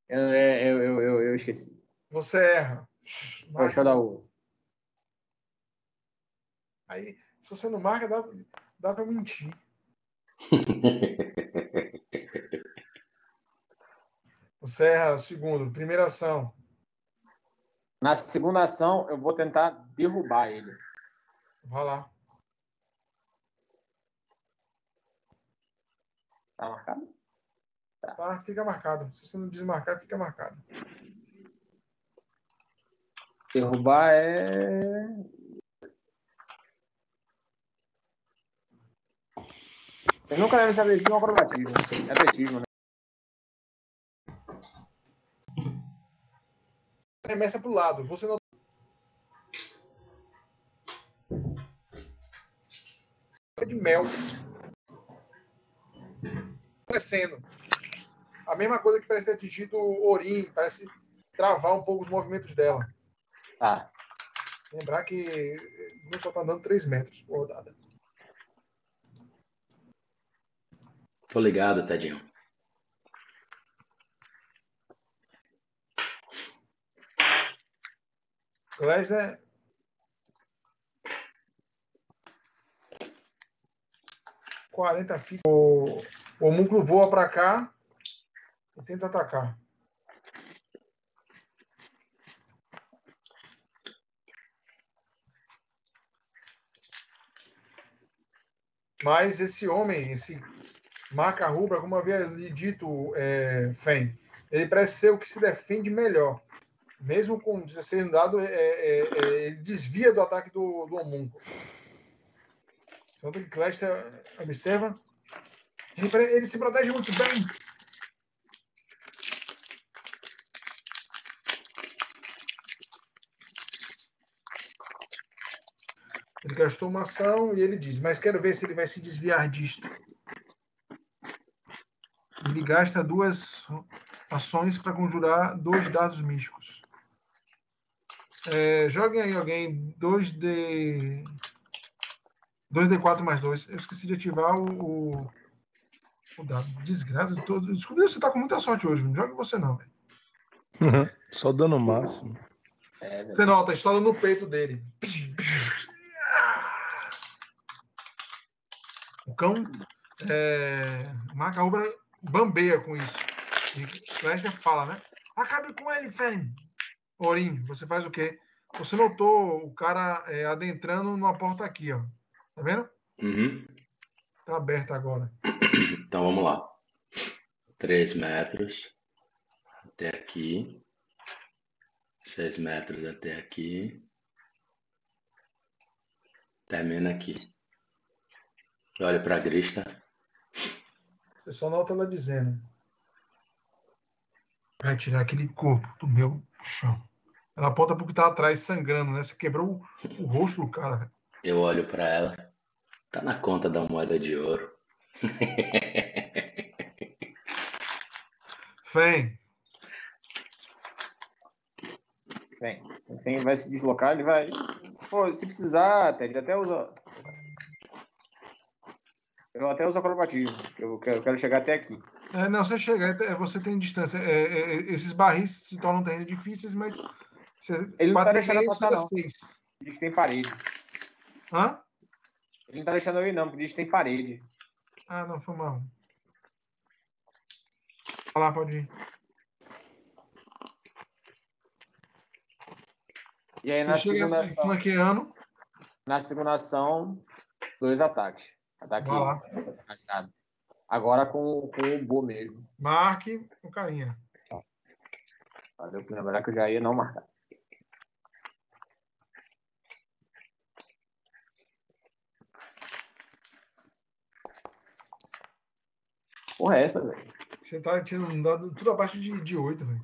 eu, eu, eu, eu, eu esqueci. Você erra. Eu dar outro. Aí, se você não marca, dá, dá pra mentir. você erra, segundo, primeira ação. Na segunda ação, eu vou tentar derrubar ele. Vai lá. Tá marcado? Tá. tá, fica marcado. Se você não desmarcar, fica marcado. Derrubar é. Eu nunca lembro se é atletismo ou acrobatismo. É atletismo, né? Remessa pro lado. Você não. de mel acontecendo. A mesma coisa que parece ter atingido o Orim, parece travar um pouco os movimentos dela. Ah. Lembrar que não só tá andando 3 metros por rodada. Tô ligado, Tadinho. Gleisner. Quarenta. O homúnculo voa para cá e tenta atacar. Mas esse homem, esse marca rubra, como havia lhe dito, é, Fen, ele parece ser o que se defende melhor. Mesmo com 16 no dado, é, é, é, ele desvia do ataque do, do homúnculo. Então, Cléster observa ele se protege muito bem. Ele gastou uma ação e ele diz, mas quero ver se ele vai se desviar disto. Ele gasta duas ações para conjurar dois dados místicos. É, joguem aí alguém 2D. 2D4 mais 2. Eu esqueci de ativar o, O dado. Desgraça de todo. Descobri que você tá com muita sorte hoje. Não joga você não, velho. Só dando o máximo. É. Você nota, estoura no peito dele. O cão é, marca rubra bambeia com isso. E Lester fala, né? Acabe com ele, Fen. Orim, você faz o quê? Você notou o cara é, adentrando numa porta aqui, ó. Tá vendo? Uhum. Tá aberta agora. Então vamos lá. 3 metros até aqui. 6 metros até aqui. Termina aqui. Olha para a grista. Você só nota ela dizendo. Vai tirar aquele corpo do meu chão. Ela aponta pro que tá atrás sangrando, né? Você quebrou o, o rosto do cara. Eu olho para ela. Tá na conta da moeda de ouro. Fen, Bem, quem vai se deslocar, ele vai. Pô, se precisar, até, ele até usa. Eu até uso acrobatismo. Eu quero, eu quero chegar até aqui. É, não, você chega, é, você tem distância. É, é, é, esses barris se tornam terreno difíceis, mas você Ele não tá deixando passar, não. seis. Diz que tem parede. Hã? Ele não tá deixando eu ir, não, porque diz que tem parede. Ah, não, foi mal. Vai lá, pode ir. E aí Você na segunda ação, flanqueando, na segunda ação, dois ataques. Ataque. Agora com, com o Bo mesmo. Marque o carinha. Valeu por lembrar que eu já ia não marcar. Porra, é essa, velho? Você tá tirando um dado tudo abaixo de, de 8, velho.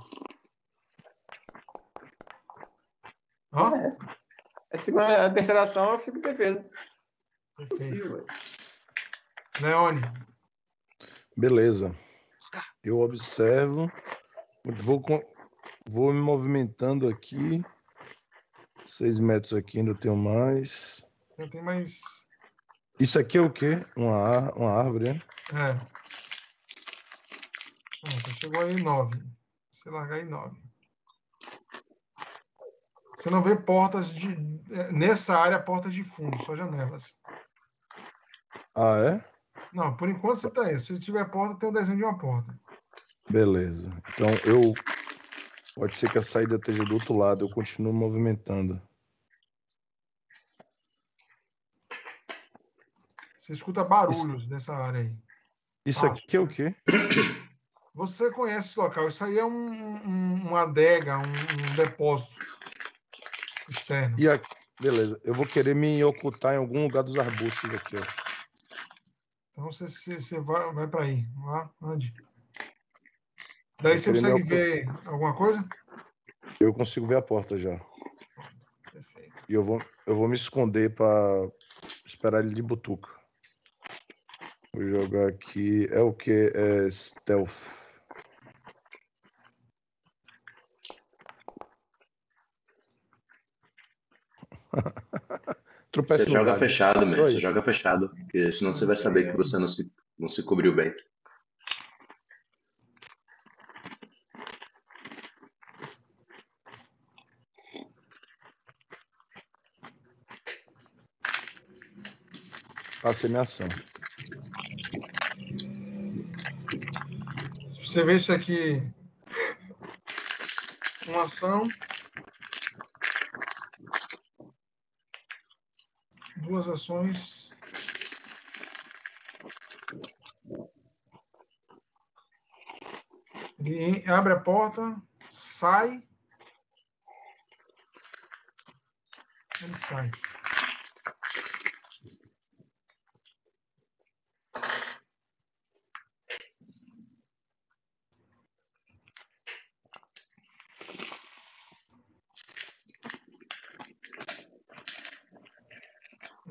Ó, Porra, é essa? A, segunda, a terceira ação eu fico em defesa. perfeito. Possível, velho. Leone, Beleza. Eu observo. Vou, vou me movimentando aqui. Seis metros aqui, ainda tenho mais. eu tenho mais. Isso aqui é o quê? Uma, uma árvore, né? É. Chegou aí em 9. Você largar em 9. Você não vê portas de. é, Nessa área, portas de fundo, só janelas. Ah, é? Não, por enquanto você tá aí. Se tiver porta, tem o desenho de uma porta. Beleza. Então eu. Pode ser que a saída esteja do outro lado. Eu continuo movimentando. Você escuta barulhos nessa área aí. Isso Ah. aqui é o quê? Você conhece esse local. Isso aí é um, um- uma adega, um, um depósito externo. E aqui. Beleza. Eu vou querer me ocultar em algum lugar dos arbustos aqui, ó. Então você, você, vai, vai para aí. Lá, ande. Daí você consegue ver alguma coisa? Eu consigo ver a porta já. Perfeito. E eu vou, eu vou me esconder pra esperar ele de butuca. Vou jogar aqui. É o que? É stealth. Tropeça Você no joga galho. fechado mesmo, você joga fechado. Porque senão você vai saber que você não se, não se cobriu bem. Passei minha ação. Você vê isso aqui. Uma ação. Duas ações. Ele abre a porta, sai. Ele sai.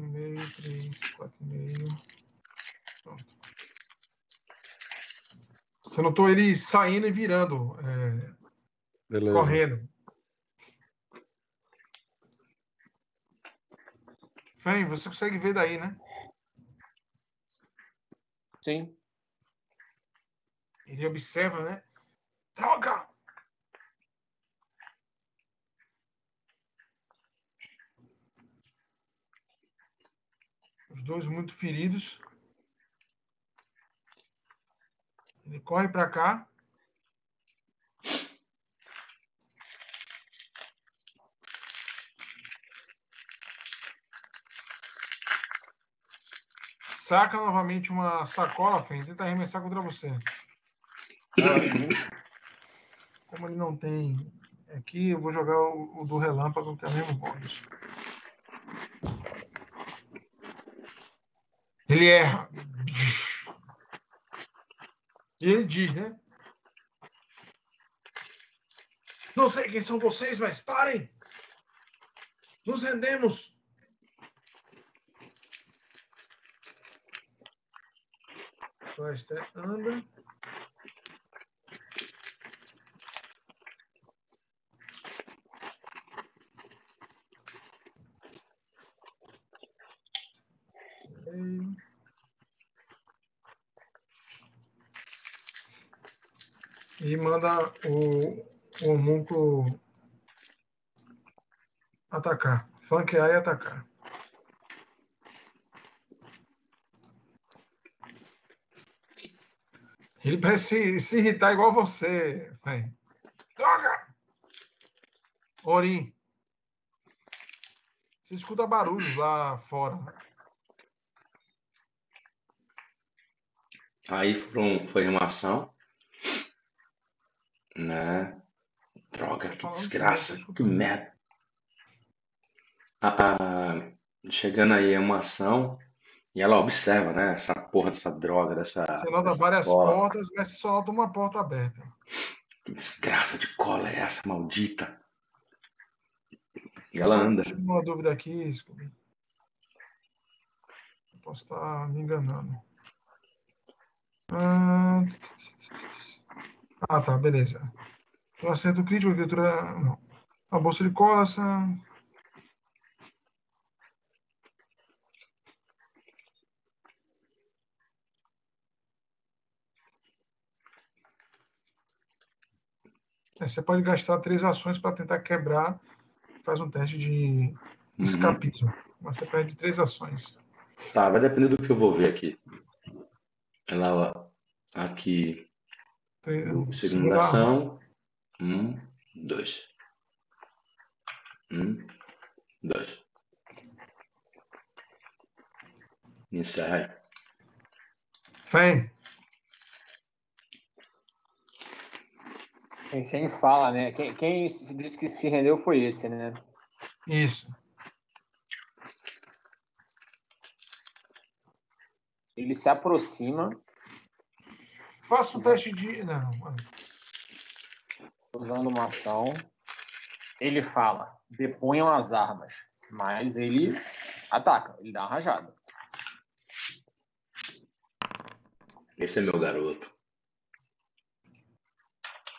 Um meio, três, quatro e meio. Pronto. Notou ele saindo e virando, é, Beleza. correndo. Fen, você consegue ver daí, né? Sim. Ele observa, né? Droga! Os dois muito feridos. Ele corre para cá. Saca novamente uma sacola, Fen, tenta arremessar contra você. Como ele não tem aqui, eu vou jogar o, o do relâmpago, que é o mesmo bônus. Ele erra. E ele diz, né? Não sei quem são vocês, mas parem! Nos rendemos! Flesta anda. E manda o, o homúnculo atacar. Flanquear e atacar. Ele parece se, se irritar igual você, véio. Droga! Orim. Você escuta barulhos lá fora. Aí foi uma ação. Né? Droga, que desgraça, que merda. Ah, ah, chegando aí é uma ação e ela observa, né? Essa porra dessa droga, dessa. Você nota várias cola. portas, mas você só nota uma porta aberta. Que desgraça de cola é essa, maldita? E ela anda. Tive uma dúvida aqui, Scooby. Eu Posso estar me enganando. Ah, ah, tá, beleza. Eu acerto crítico, a criatura. Não. A bolsa de cola. Essa... É, Você pode gastar três ações para tentar quebrar. Faz um teste de Uhum. escapismo. Mas você perde três ações. Tá, vai depender do que eu vou ver aqui. Ela aqui, segunda ação. Um, dois. Um, dois. Encerra aí. Quem sem fala, né? Quem, quem disse que se rendeu foi esse, né? isso. Ele se aproxima, Faça um teste de. Não, não. usando uma ação. Ele fala: deponham as armas. Mas ele ataca, ele dá uma rajada. Esse é meu garoto.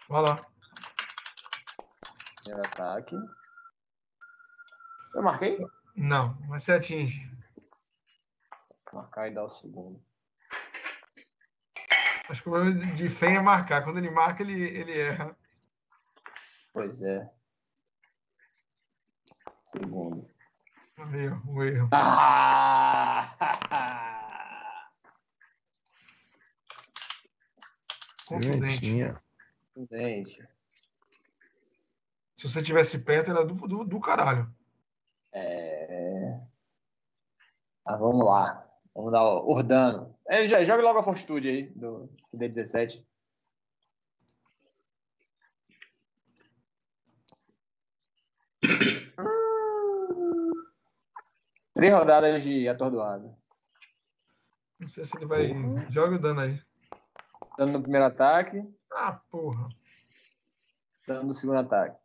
vai lá. Primeiro ataque. Eu marquei? Não, mas você atinge. Vou marcar e dar o segundo. Acho que o problema de Fen é marcar. Quando ele marca, ele, ele erra. Pois é. Segundo. O erro, o erro. Ah! Contundente. Se você tivesse perto, era do, do, do caralho. é... Ah, vamos lá. Vamos dar o Ordano. É, já, joga logo a fortitude aí do CD17. Hum. Três rodadas de atordoado. Não sei se ele vai. Joga o dano aí. Dando no primeiro ataque, Ah, porra. dando no segundo ataque.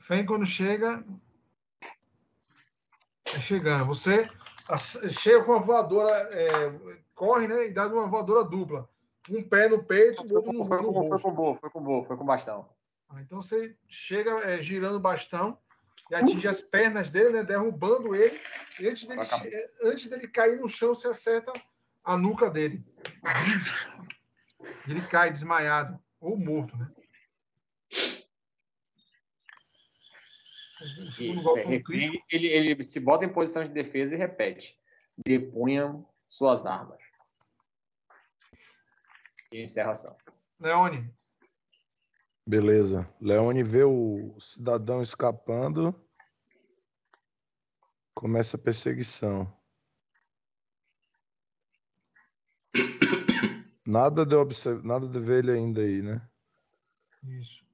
Fen, quando chega. É chegando. Você chega com uma voadora. é, corre, né? E dá uma voadora dupla. Um pé no peito, o Foi outro no, foi, no com, foi rosto. com boa, foi com boa, foi com bastão. Ah, Então você chega é, girando o bastão e atinge as pernas dele, né? Derrubando ele. Antes dele, che- antes dele cair no chão, você acerta a nuca dele. Ele cai desmaiado ou morto, né? O segundo golpe foi um crítico. Ele, ele se bota em posição de defesa e repete: depunham suas armas. E encerra a ação. Leone, Beleza. Leone vê o cidadão escapando. Começa a perseguição. Nada de, observ... Nada de ver ele ainda aí, né? Isso.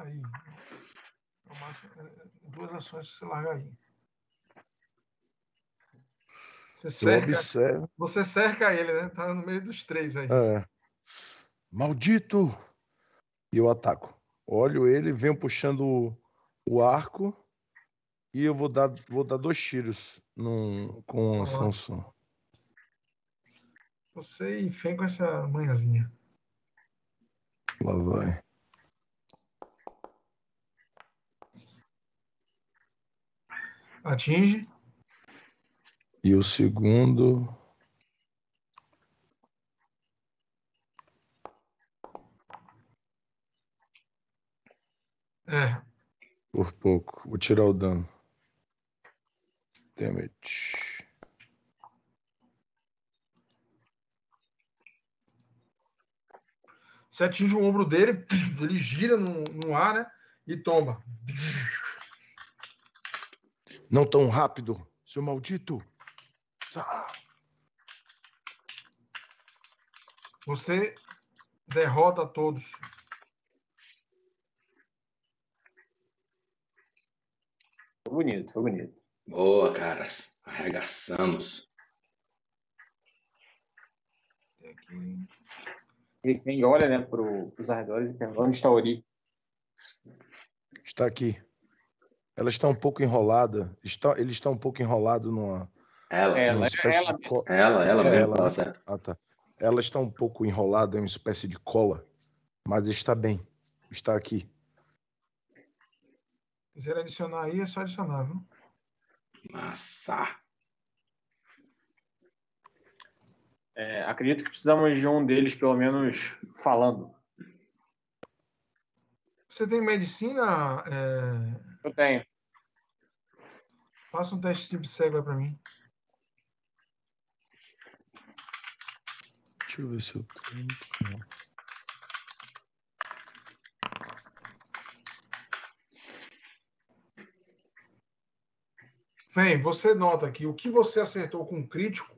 Aí. É máximo- é- é Duas ações que você larga aí. Você cerca, observo. você cerca ele, né? Tá no meio dos três aí. É. Maldito! E eu ataco. Olho ele, venho puxando o, o arco e eu vou dar, vou dar dois tiros num, com a. Samsung. Você e Fen com essa manhãzinha. Lá vai. Atinge. E o segundo. É. Por pouco. Vou tirar o dano. Damage. Você atinge o ombro dele, ele gira no, no ar, né? E tomba. Não tão rápido, seu maldito. Você derrota todos. Foi bonito, foi bonito. Boa, caras. Arregaçamos. Refém olha né, para os arredores e pergunta onde está a Ori. Está aqui. Ela está um pouco enrolada. Está, ele está um pouco enrolado numa, Ela, Ela, numa espécie ela de co- ela, ela É, mesmo, ela. certo. Ah, tá. Ela está um pouco enrolada em uma espécie de cola, mas está bem. Está aqui. Quiser adicionar aí, é só adicionar, viu? Massa. É, acredito que precisamos de um deles, pelo menos, falando. Você tem medicina? É... Eu tenho. Faça um teste simples cego aí pra mim. Deixa eu ver se eu tenho. Vem, você nota que o que você acertou com crítico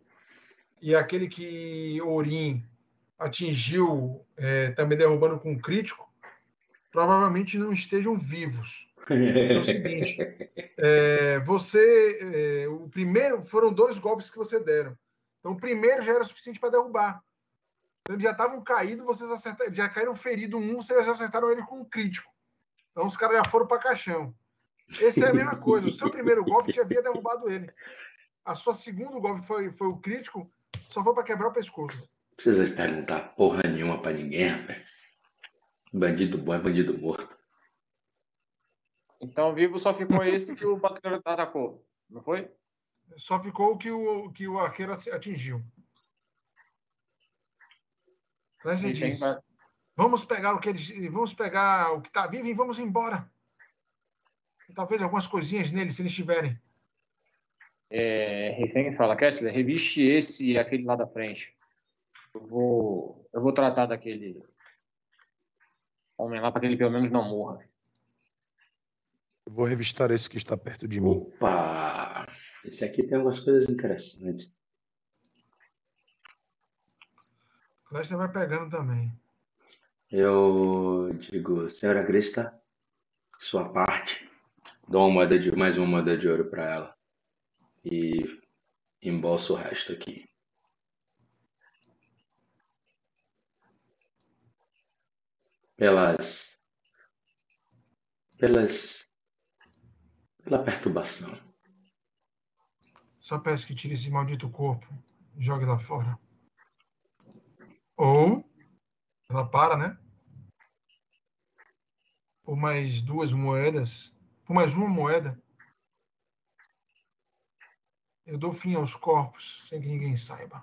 e aquele que Orim atingiu é, também derrubando com crítico, provavelmente não estejam vivos. É o seguinte, é, você, é, o primeiro foram dois golpes que você deram. Então o primeiro já era suficiente para derrubar. Então, eles já estavam caídos, vocês acertaram, já caíram ferido um, vocês já acertaram ele com um crítico. Então os caras já foram para caixão. Esse é a mesma coisa. O seu primeiro golpe já havia derrubado ele. A sua segundo golpe foi, foi o crítico, só foi para quebrar o pescoço. Não precisa perguntar porra nenhuma pra ninguém, rapaz. Bandido bom é bandido morto. Então, vivo só ficou esse que o patrulheiro atacou. Não foi? Só ficou o que o, que o arqueiro atingiu. Leslie Refém diz: Vamos pegar o que eles. Vamos pegar o que está vivo e vamos embora. Talvez algumas coisinhas nele, se eles tiverem. É, Refém fala, Kessler, reviste esse e aquele lá da frente. Eu vou, eu vou tratar daquele homem lá para que ele pelo menos não morra. Vou revistar esse que está perto de mim. Opa! Esse aqui tem algumas coisas interessantes. Lester vai pegando também. Eu digo, senhora Grista, sua parte. Dou uma moeda de, mais uma moeda de ouro pra ela. E embolso o resto aqui. Pelas. Pelas. Pela perturbação. Só peço que tire esse maldito corpo e jogue lá fora. Ou ela para, né? Por mais duas moedas, por mais uma moeda, Eu dou fim aos corpos sem que ninguém saiba.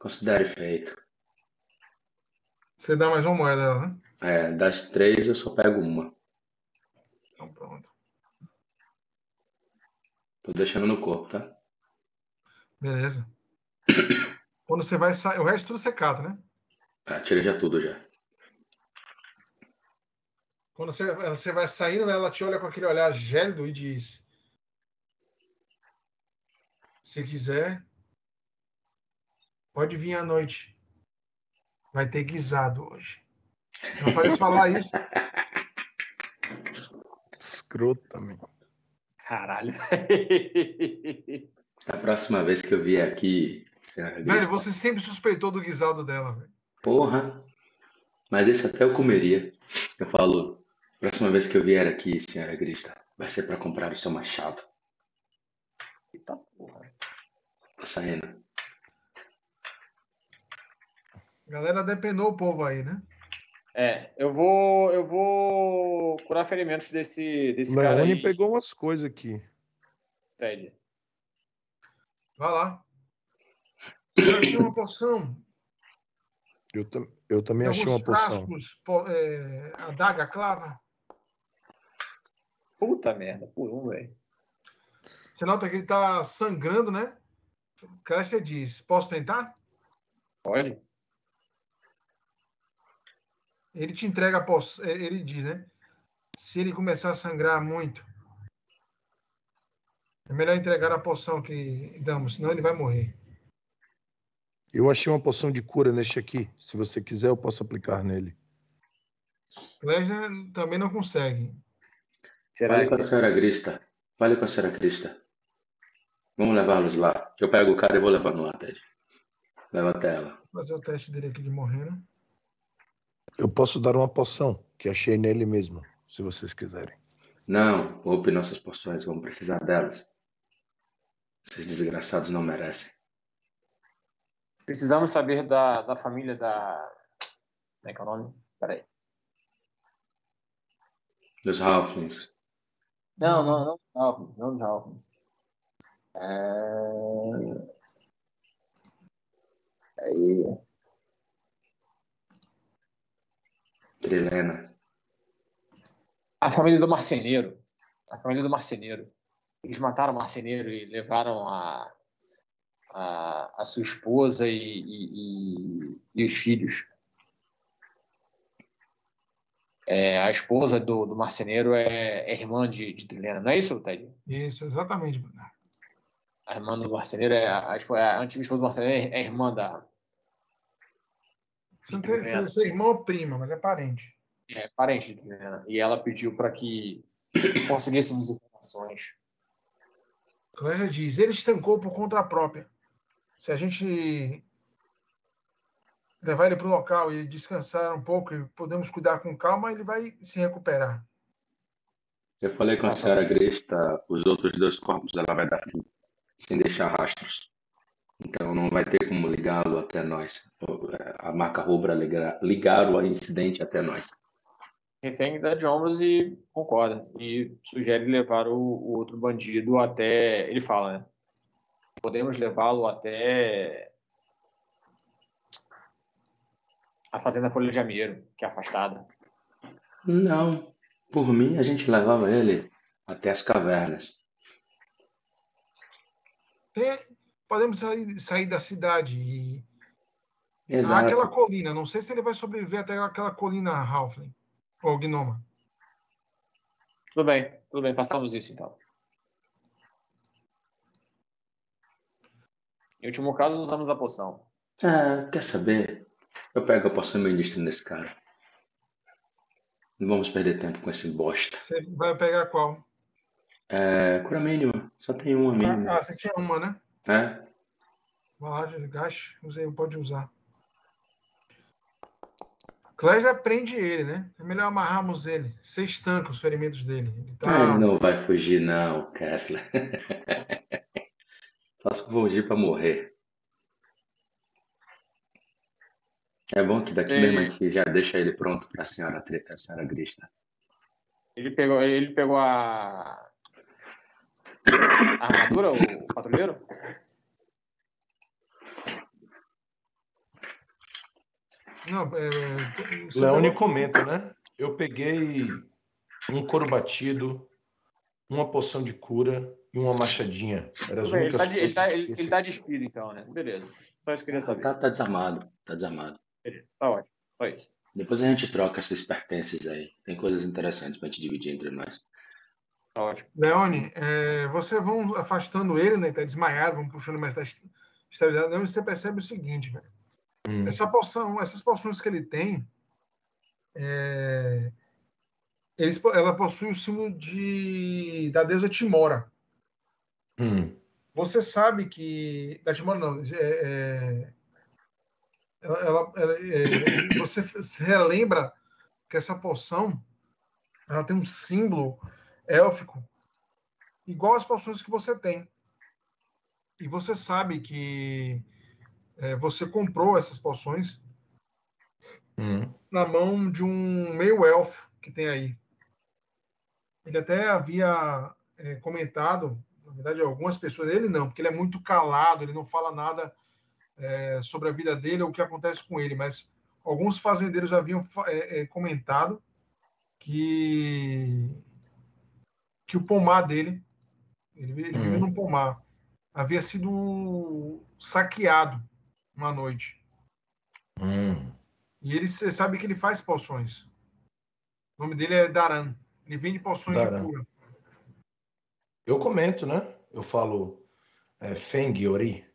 Considere feito. Você dá mais uma moeda né? É, das três eu só pego uma. Então pronto. Tô deixando no corpo, tá? Beleza. Quando você vai sair. O resto tudo secado, né? É, tirei já tudo já. Quando você, você vai saindo, ela te olha com aquele olhar gélido e diz: Se quiser, pode vir à noite. Vai ter guisado hoje. Eu falei falar isso. Escroto também. Caralho. A próxima vez que eu vier aqui, senhora Velho, você sempre suspeitou do guisado dela, velho. Porra! Mas esse até eu comeria. Eu falo, próxima vez que eu vier aqui, senhora Grista, vai ser pra comprar o seu machado. Eita porra. Tô saindo. A galera depenou o povo aí, né? É, eu vou, eu vou curar ferimentos desse, desse cara Leone aí. pegou umas coisas aqui. Pede. Vai lá. Eu achei uma poção. Eu, tam- eu também achei uma poção. po- é, a daga clava. Puta merda, por um, velho. Você nota que ele tá sangrando, né? Clécia diz: Posso tentar? Pode? Ele te entrega a poção. Ele diz, né? Se ele começar a sangrar muito, é melhor entregar a poção que damos, senão ele vai morrer. Eu achei uma poção de cura neste aqui. Se você quiser, eu posso aplicar nele. Clécia também não consegue. Será Fale com a senhora Grista. Fale com a senhora Grista. Vamos levá-los lá. Eu pego o cara e vou levando lá, Ted. Levo até ela. Vou fazer o teste dele aqui de morrendo. Eu posso dar uma poção que achei nele mesmo, se vocês quiserem. Não, poupe nossas poções, vamos precisar delas. Esses desgraçados não merecem. Precisamos saber da, da família da. Como é que é o nome? Peraí. Dos Halflings. Não, não, não. Não, não, não. É... Aí. Trilena. A família do marceneiro. A família do marceneiro. Eles mataram o marceneiro e levaram a, a, a sua esposa e, e, e- e os filhos. É, a esposa do, do marceneiro é, é irmã de, de Trilena, não é isso, Ted? Isso, exatamente. Bruno. A irmã do marceneiro é a, a, a antiga esposa do marceneiro é, é irmã da. Você não tem você, você é irmão ou prima, mas é parente. É parente de Trilena. E ela pediu para que conseguíssemos informações. Clésia diz: ele estancou por conta própria. Se a gente levar ele para o local e descansar um pouco e podemos cuidar com calma, ele vai se recuperar. Eu falei com a senhora Grista, os outros dois corpos ela vai dar fim, sem deixar rastros. Então não vai ter como ligá-lo até nós. A marca rubra ligar, ligar o incidente até nós. Refém dá de ombros e concorda. E sugere levar o, o outro bandido até. Ele fala, né? Podemos levá-lo até a Fazenda Folha de Jameiro, que é afastada. Não, por mim a gente levava ele até as cavernas. Tem- podemos sair, sair da cidade e Exato. aquela colina. Não sei se ele vai sobreviver até aquela colina Halfling ou Gnoma. Tudo bem, tudo bem, façamos isso então. Em último caso, usamos a poção. Ah, quer saber? Eu pego a poção e ministro nesse cara. Não vamos perder tempo com esse bosta. Você vai pegar qual? É, cura mínima. Só tem uma mínima. Ah, você tinha uma, né? É? Vai lá, gaste, usei, pode usar. Clésia prende ele, né? É melhor amarrarmos ele. Você estanca os ferimentos dele. Ele tá... Ele não vai fugir, não, Kessler. Se fugir pra morrer. É bom que daqui Ei. mesmo a gente já deixa ele pronto pra senhora, a senhora Grista. Ele pegou, ele pegou a, A armadura, o patrulheiro? Não, é, Leone pegou- comenta, né? Eu peguei um couro batido, uma poção de cura e uma machadinha. Eram as bem, ele, tá, de- ele, tá, ele, ele tá despido, então, né? Beleza. Só isso que eu queria saber. Tá, tá desarmado, tá desarmado. Beleza. Tá ótimo. Isso. Depois a gente troca esses pertences aí. Tem coisas interessantes pra gente dividir entre nós. Tá ótimo. Leone, é, você vão afastando ele, né? Tá desmaiado, vão puxando mais da estabilidade. Leone, você percebe o seguinte, velho. Hum, Essa poção, essas poções que ele tem, é, eles, ela possui o símbolo de, da deusa Timora. hum, Você sabe que. Da Timora não. é, é, ela, ela- ela- é, você se relembra que essa poção ela tem um símbolo élfico igual às poções que você tem. E você sabe que é, você comprou essas poções hum. na mão de um meio elfo que tem aí. Ele até havia é, comentado, na verdade, algumas pessoas, ele não, porque ele é muito calado, ele não fala nada é, sobre a vida dele ou o que acontece com ele, mas alguns fazendeiros haviam é, é, comentado que que o pomar dele, ele, ele Hum. vivia num pomar, havia sido saqueado uma noite. Hum. E ele você sabe que ele faz poções. O nome dele é Daran. Ele vende poções Daran. de cura. Eu comento, né? Eu falo é, Feng Ori.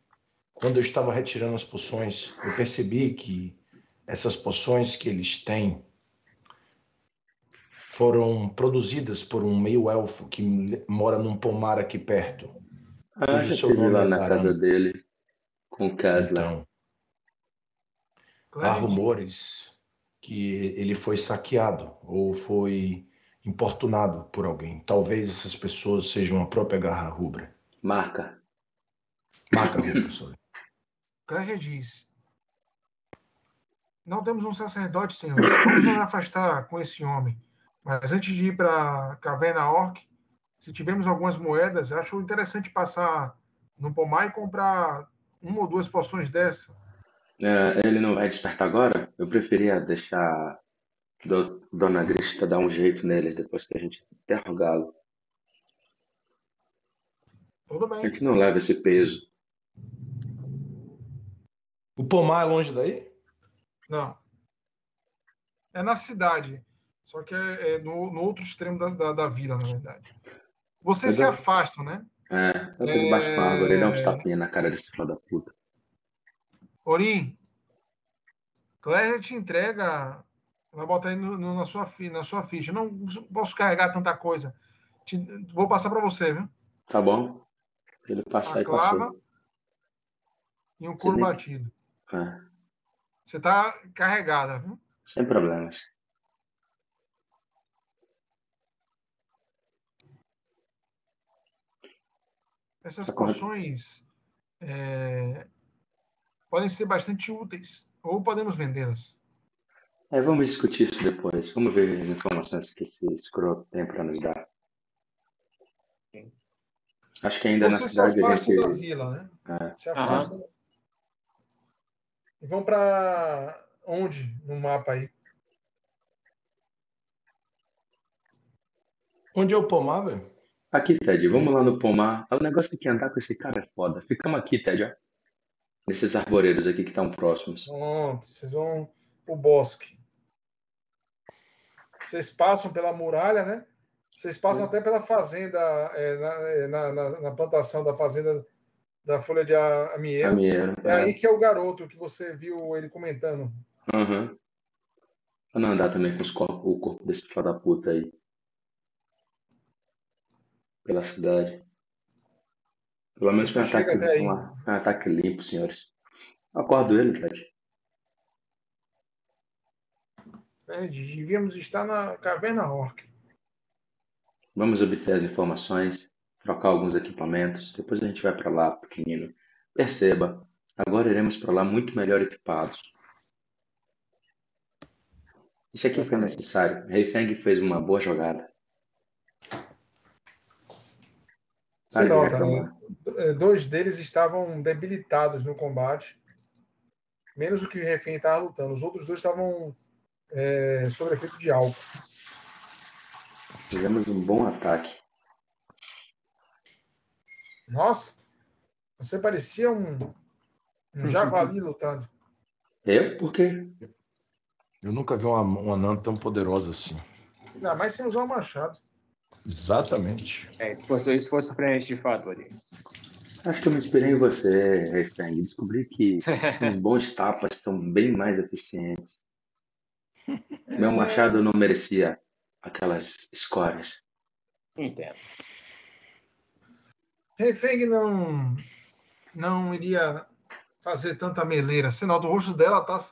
Quando eu estava retirando as poções, eu percebi que essas poções que eles têm foram produzidas por um meio-elfo que mora num pomar aqui perto. Ah, Cujo já seu estive nome lá é na casa dele com o. Então, há rumores que ele foi saqueado ou foi importunado por alguém. Talvez essas pessoas sejam a própria Garra Rubra. Marca. Marca sorry. Clésia diz: Não temos um sacerdote, senhor. Vamos nos afastar com esse homem. Mas antes de ir para a caverna Orc, se tivermos algumas moedas, acho interessante passar no pomar e comprar uma ou duas poções dessa. É, ele não vai despertar agora? Eu preferia deixar do, Dona Grista dar um jeito neles depois que a gente interrogá-lo. Tudo A bem. gente não leva esse peso. O pomar é longe daí? Não. É na cidade. Só que é, é no, no outro extremo da, da, da vila, na verdade. Vocês Eu se dou- afastam, né? É, eu tô debaixo com a árvore e dá uns É. tapinhas na cara desse filho da puta. Orim, Claire te entrega. Vai botar aí no- no- na, sua, na sua ficha. Não posso carregar tanta coisa. Te- vou passar para você, viu? Tá bom? Ele passa aí, passou. e um couro Você batido. É, Você está carregada, viu? sem problemas. Essas Tá poções é, podem ser bastante úteis. Ou podemos vendê-las. É, vamos discutir isso depois. Vamos ver as informações que esse escroto tem para nos dar. Acho que ainda na Você se cidade a afasta da gente. vila, né? É. Se afasta. E vão para onde no mapa aí? Onde é o pomar, velho? Aqui, Ted, vamos lá no pomar. O negócio é que andar com esse cara é foda. Ficamos aqui, Ted, ó. Nesses arvoredos aqui que estão próximos. Pronto, vocês vão pro bosque. Vocês passam pela muralha, né? Vocês passam até pela fazenda, é, na, é, na, na- na plantação da fazenda da folha de a- amiero. Amieiro. É aí que é o garoto que você viu ele comentando. Aham. Pra não andar também com os corpos- o corpo desse filho da puta aí. Pela cidade. Pelo menos foi um ataque, foi um ataque limpo, senhores. Acordo ele, Ted. É, devíamos estar na caverna orc. Vamos obter as informações, trocar alguns equipamentos, depois a gente vai para lá, pequenino. Perceba, agora iremos para lá muito melhor equipados. Isso aqui foi necessário. Rei Feng fez uma boa jogada. Você nota, né? dois deles estavam debilitados no combate, menos o que o refém estava lutando. Os outros dois estavam é, sob efeito de álcool. Fizemos um bom ataque. Nossa, você parecia um, um javali lutando. Eu? Por quê? Eu nunca vi uma, uma anã tão poderosa assim. Ainda mais sem usar o machado. Exatamente. É, isso foi, isso foi surpreendente de fato ali. Acho que eu me inspirei em você, Refeng. Descobri que os bons tapas são bem mais eficientes. Meu machado não merecia aquelas escórias. Entendo. Refeng não, não iria fazer tanta meleira. Sinal do rosto dela tá,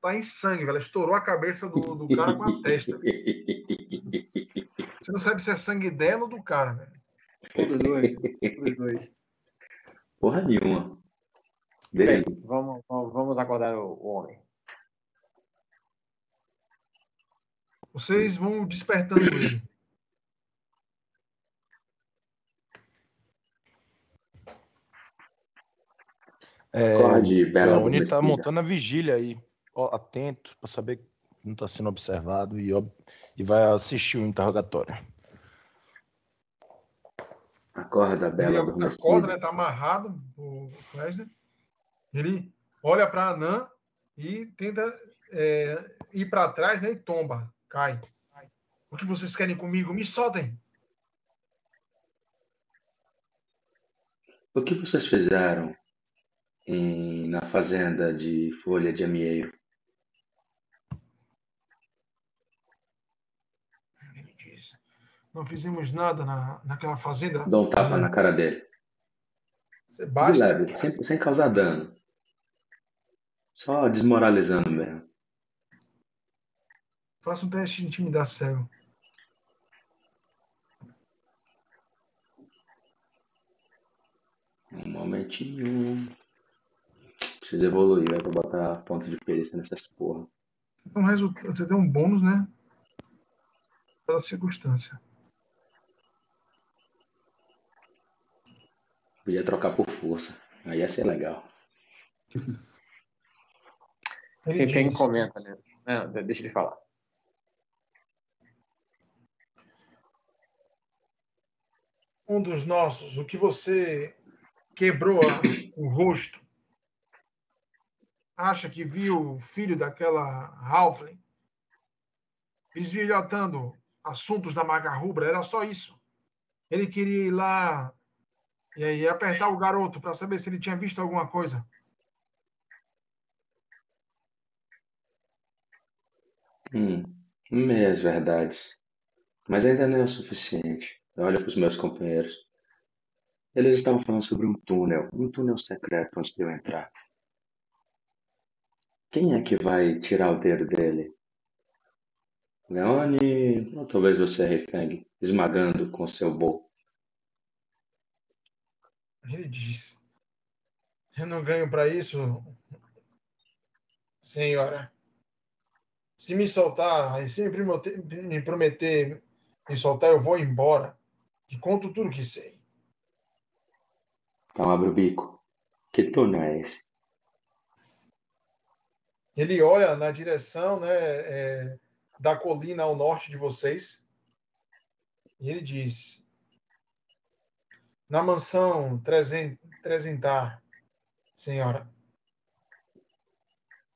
tá em sangue, ela estourou a cabeça do, do cara com a testa. Você não sabe se é sangue dela ou do cara, velho. Todos dois. Todos dois. Porra nenhuma. Bem, vamos, vamos acordar o, homem. Vocês vão despertando ele. É, Acorde, Bela Leone tá adormecida. montando a vigília aí, ó, atento para saber que não está sendo observado e, ó, e vai assistir o interrogatório. Acorda, Bela Ele acorda, né? Tá amarrado o Fleisner. Ele olha para Anã e tenta é, ir para trás, né? E tomba, cai. O que vocês querem comigo? Me soltem. O que vocês fizeram em- na fazenda de folha de amieiro? Ele diz. Não fizemos nada na, naquela fazenda. Dá um tapa na cara dele. Você De basta. leve, sem, sem causar dano. Só desmoralizando mesmo. Faça um teste de intimidar cego. Um momentinho. Preciso evoluir, vai pra botar ponto de perícia nessas porra. Um resultado, você tem um bônus, né? Pela circunstância. Podia trocar por força. Aí ia ser legal. Ele Quem diz, comenta, né? Não, deixa ele falar. um dos nossos, o que você quebrou o rosto, acha que viu o filho daquela Halfling bisbilhotando assuntos da Maga Rubra, era só isso. Ele queria ir lá e aí apertar o garoto para saber se ele tinha visto alguma coisa. Hum, meias verdades. Mas ainda não é o suficiente. Olha para os meus companheiros. Eles estavam falando sobre um túnel, um túnel secreto antes de eu entrar. Quem é que vai tirar o dedo dele? Leone, ou talvez você, Refeng, esmagando com seu bow. Ele diz: Eu não ganho para isso, senhora. Se me soltar, se me prometer, me prometer me soltar, eu vou embora. E conto tudo que sei. Então abre o bico. Que túnel é esse? Ele olha na direção né, é, da colina ao norte de vocês. E ele diz: Na mansão Trezen- Trezentar, senhora.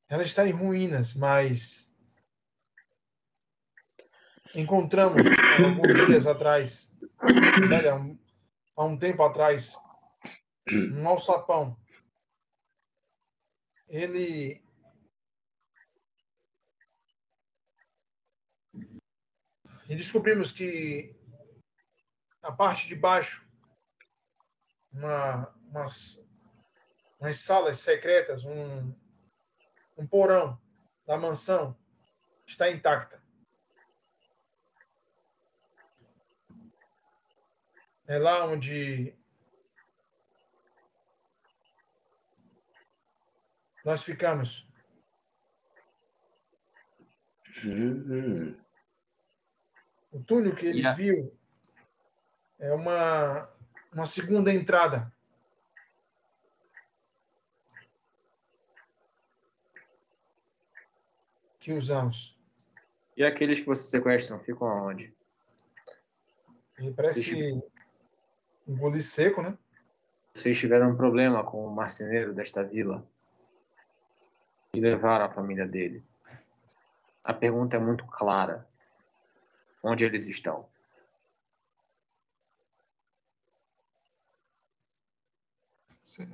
Ela está em ruínas, mas encontramos alguns dias atrás, olha, um- há um tempo atrás, um alçapão. Ele e descobrimos que na parte de baixo, uma, umas, umas salas secretas, um, um porão da mansão está intacta. É lá onde nós ficamos. Hum, O túnel que ele Yeah. viu é uma uma segunda entrada. Que usamos. E aqueles que vocês sequestram ficam aonde? Ele parece um gole seco, né? Vocês tiveram um problema com o marceneiro desta vila e levaram a família dele. A pergunta é muito clara. Onde eles estão? Você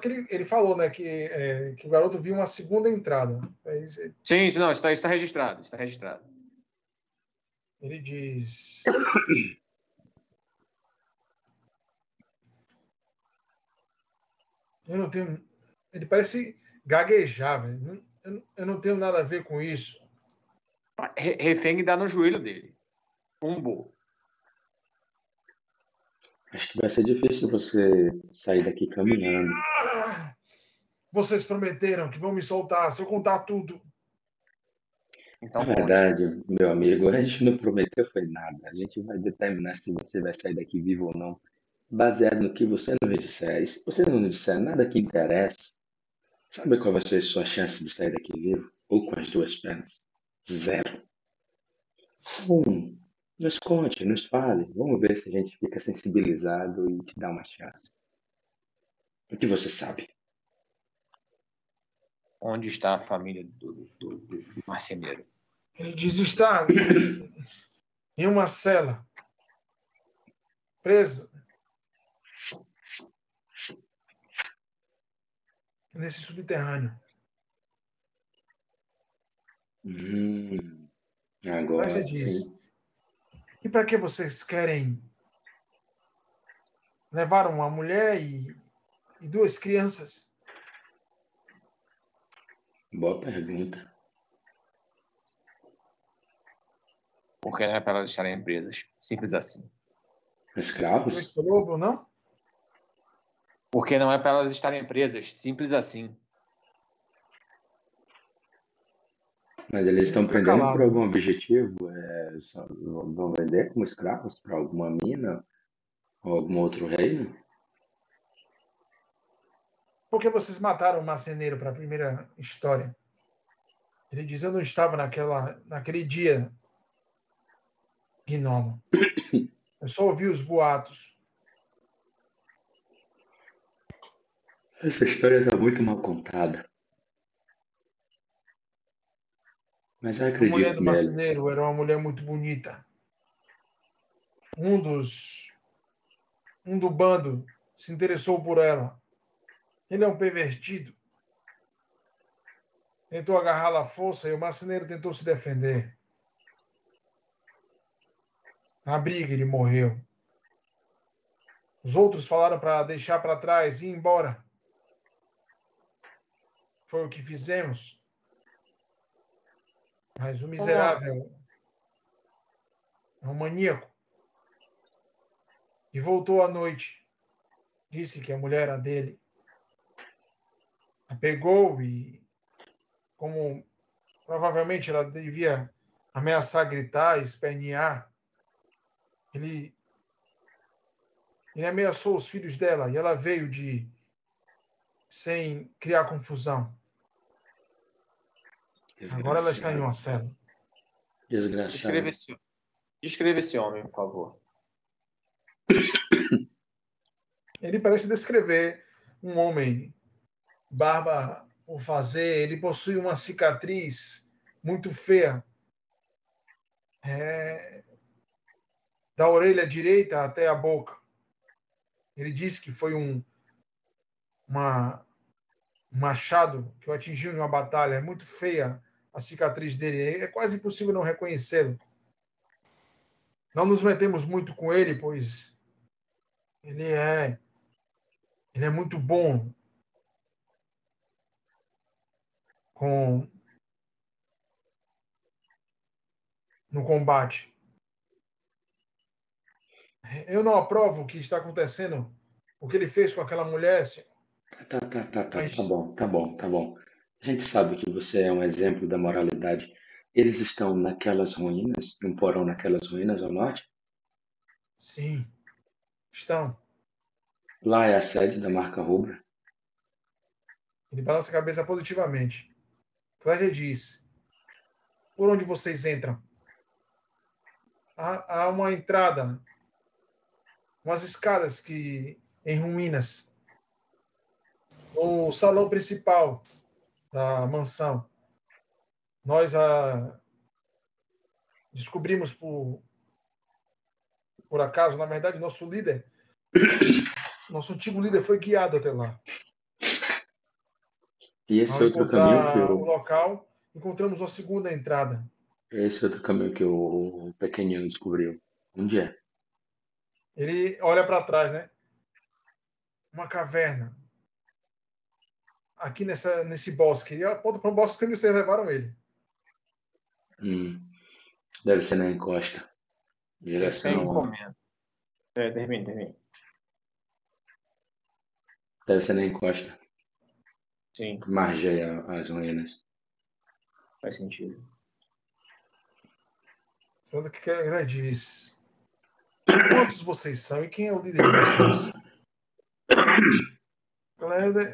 que ele, ele falou, né, que, é, que o garoto viu uma segunda entrada. É Sim, não, está, está registrado, está registrado. Ele diz. Eu não tenho. Ele parece gaguejar, velho. Eu, eu não tenho nada a ver com isso. Refém dá no joelho dele. Umbo. Acho que vai ser difícil você sair daqui caminhando. Vocês prometeram que vão me soltar se eu contar tudo. Então, Na verdade, meu amigo, a gente não prometeu foi nada. A gente vai determinar se você vai sair daqui vivo ou não, baseado no que você nos disser. E se você não nos disser nada que interessa, sabe qual vai ser a sua chance de sair daqui vivo? Ou com as duas pernas? Zero. Um, nos conte, nos fale. Vamos ver se a gente fica sensibilizado e te dá uma chance. O que você sabe? Onde está a família do, do, do marceneiro? Ele diz estar em uma cela, preso nesse subterrâneo. Hum, agora Mas diz, sim. E para que vocês querem levar uma mulher e, e duas crianças? Boa pergunta. Porque não é para elas estarem presas. Simples assim. Escravos? Lobo, não? Porque não é para elas estarem presas. Simples assim. Mas eles estão prendendo calado. por algum objetivo? É, vão vender como escravos para alguma mina ou algum outro reino? Por que vocês mataram o marceneiro para a primeira história? Ele diz: Eu não estava naquela, naquele dia, Gnomo. Eu só ouvi os boatos. Essa história está muito mal contada. Mas eu acredito a mulher do marceneiro era uma mulher muito bonita. Um dos. Um do bando se interessou por ela. Ele é um pervertido. Tentou agarrá-la à força e o marceneiro tentou se defender. Na briga, ele morreu. Os outros falaram para deixar para trás e ir embora. Foi o que fizemos. Mas o miserável é um maníaco. E voltou à noite. Disse que a mulher era dele. A pegou e, como provavelmente ela devia ameaçar gritar, espernear, ele, ele ameaçou os filhos dela e ela veio de sem criar confusão. Agora ela está em uma cela. Desgraçado. Descreva esse, descreva esse homem, por favor. Ele parece descrever um homem, barba por fazer, ele possui uma cicatriz muito feia. É, da orelha direita até a boca. Ele disse que foi um, uma, um machado que o atingiu em uma batalha. É muito feia a cicatriz dele. É quase impossível não reconhecê-lo. Não nos metemos muito com ele, pois ele é ele é muito bom com no combate. Eu não aprovo o que está acontecendo, o que ele fez com aquela mulher. Tá, tá, tá, tá, Mas... tá bom, tá bom, tá bom. A gente sabe que você é um exemplo da moralidade. Eles estão naquelas ruínas, um porão naquelas ruínas ao norte? Sim. Estão. Lá é a sede da marca Rubra. Ele balança a cabeça positivamente. Clélia diz: Por onde vocês entram? Há, há uma entrada, umas escadas que em ruínas. O salão principal da mansão. Nós a descobrimos por por acaso, na verdade, nosso líder, nosso antigo líder foi guiado até lá. E esse Ao outro caminho que o o, local, encontramos uma segunda entrada. esse outro caminho que o pequenino descobriu. Onde é? Ele olha para trás, né? Uma caverna. Aqui nessa, nesse bosque. Ele aponta para o bosque onde vocês levaram ele. Hum, deve ser na encosta. Direção. É, termine, termine. Deve ser na encosta. Sim, Margeia as ruínas. faz sentido. Segundo que ela diz. Quantos vocês são e quem é o líder de vocês?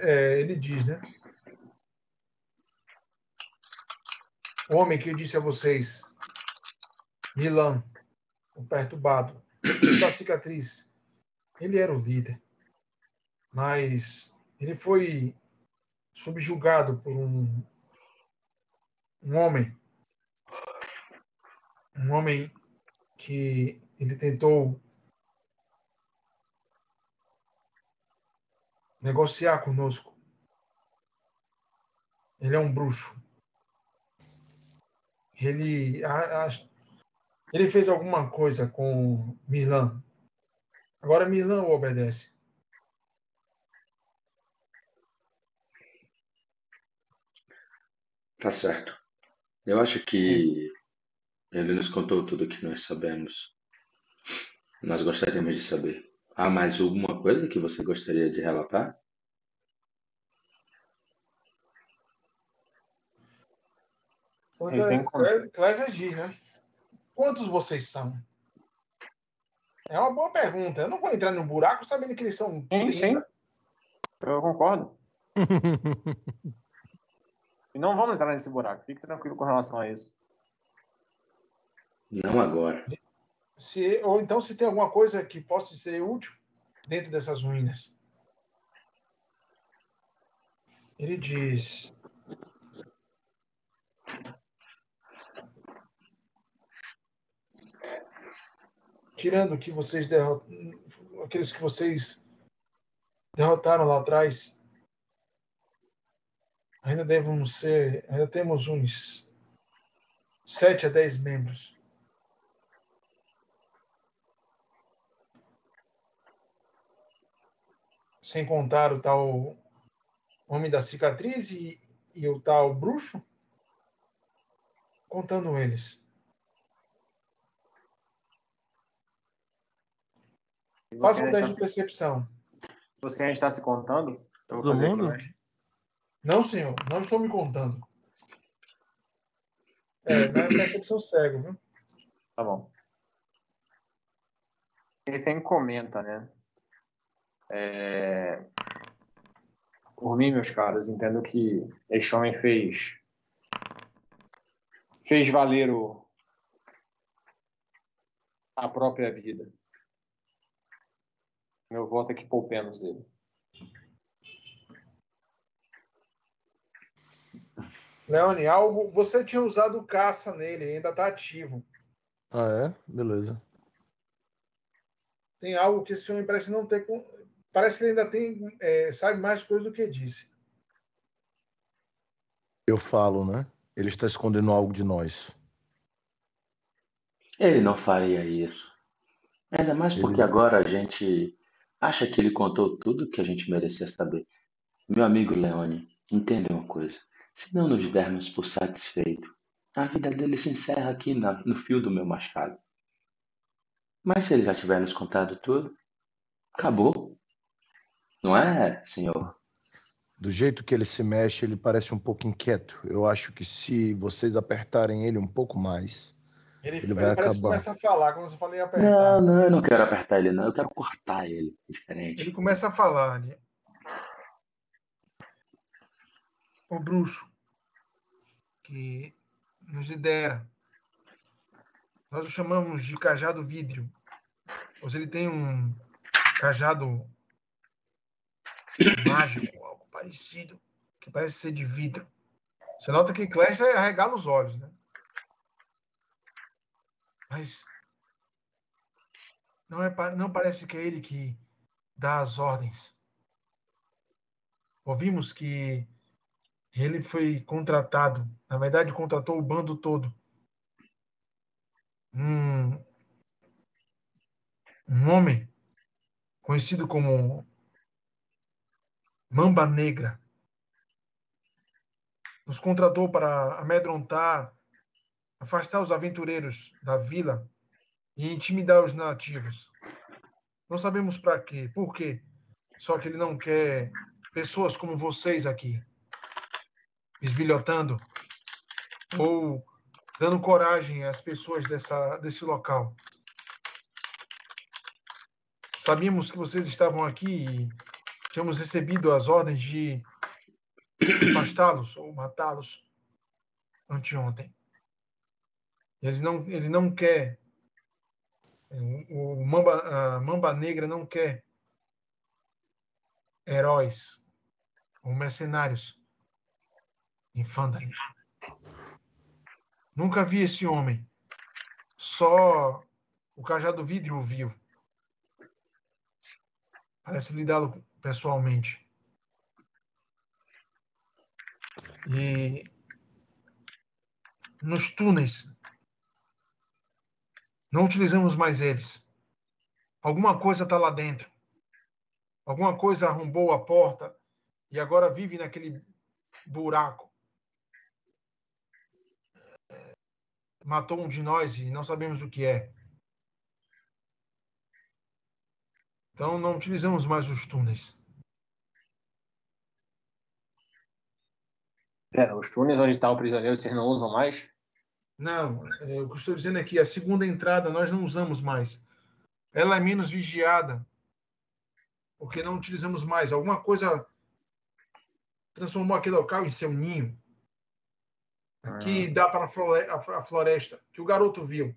É, ele diz, né? O homem que eu disse a vocês, Milan, o perturbado, da cicatriz, ele era o líder. Mas ele foi subjugado por um, um homem, um homem que ele tentou negociar conosco. Ele é um bruxo. Ele, a- a- ele fez alguma coisa com Milan. Agora Milan o obedece. Tá certo. Eu acho que ele nos contou tudo o que nós sabemos. Nós gostaríamos de saber. Há mais alguma coisa que você gostaria de relatar? Clévia diz, né? Quantos vocês são? É uma boa pergunta. Eu não vou entrar num buraco sabendo que eles são Sim, 30. sim. Eu concordo. E não vamos entrar nesse buraco. Fique tranquilo com relação a isso. Não agora. Se, ou então se tem alguma coisa que possa ser útil dentro dessas ruínas. Ele diz. Tirando que vocês derro- aqueles que vocês derrotaram lá atrás, ainda devemos ser, ainda temos uns sete a dez membros. Sem contar o tal homem da cicatriz e, e o tal bruxo, contando eles. Faça um teste de percepção. você ainda está se contando? Todo aqui mundo? Não, senhor, não estou me contando. É, na percepção cego, viu? Tá bom. Ele comenta, né? É, Por mim, meus caros, entendo que este homem fez fez valer o... a própria vida. Meu voto é que poupemos dele. Leone, algo. Você tinha usado caça nele, ainda está ativo. Ah, é? Beleza. Tem algo que esse homem parece não ter. Parece que ele ainda tem. é, sabe mais coisas do que disse. Eu falo, né? Ele está escondendo algo de nós. Ele não faria isso. Ainda mais porque Ele- agora a gente acha que ele contou tudo que a gente merecia saber. Meu amigo Leone, entenda uma coisa. Se não nos dermos por satisfeito, a vida dele se encerra aqui na- no fio do meu machado. Mas se ele já tiver nos contado tudo, acabou. Não é, senhor? Do jeito que ele se mexe, ele parece um pouco inquieto. Eu acho que se vocês apertarem ele um pouco mais, Ele, Ele ele vai parece que acabar. começa a falar, quando você fala em apertar. Não, não, eu não quero apertar ele, não. Eu quero cortar ele. É diferente. Ele começa a falar ali. O bruxo que nos lidera. Nós o chamamos de cajado vidro. Pois ele tem um cajado mágico, algo parecido, que parece ser de vidro. Você nota que Clash arregala os olhos, né? Mas não, é, não parece que é ele que dá as ordens. Ouvimos que ele foi contratado, na verdade, contratou o bando todo. Um, um homem conhecido como Mamba Negra nos contratou para amedrontar, afastar os aventureiros da vila e intimidar os nativos. Não sabemos para quê, por quê. Só que ele não quer pessoas como vocês aqui, esbilhotando ou dando coragem às pessoas dessa, desse local. Sabíamos que vocês estavam aqui e tínhamos recebido as ordens de afastá-los ou matá-los anteontem. Ele não, ele não quer, o Mamba, a Mamba Negra não quer heróis ou mercenários em Fandalin. Nunca vi esse homem. Só o Cajado Vidro o viu. Parece lidá-lo pessoalmente. E nos túneis não utilizamos mais eles. Alguma coisa está lá dentro. Alguma coisa arrombou a porta e agora vive naquele buraco. Matou um de nós e não sabemos o que é. Então não utilizamos mais os túneis. Pera, os túneis onde está o prisioneiro vocês não usam mais? Não, é, o que estou dizendo é que a segunda entrada nós não usamos mais. Ela é menos vigiada, porque não utilizamos mais. Alguma coisa transformou aquele local em seu ninho. Aqui dá para a floresta, que o garoto viu.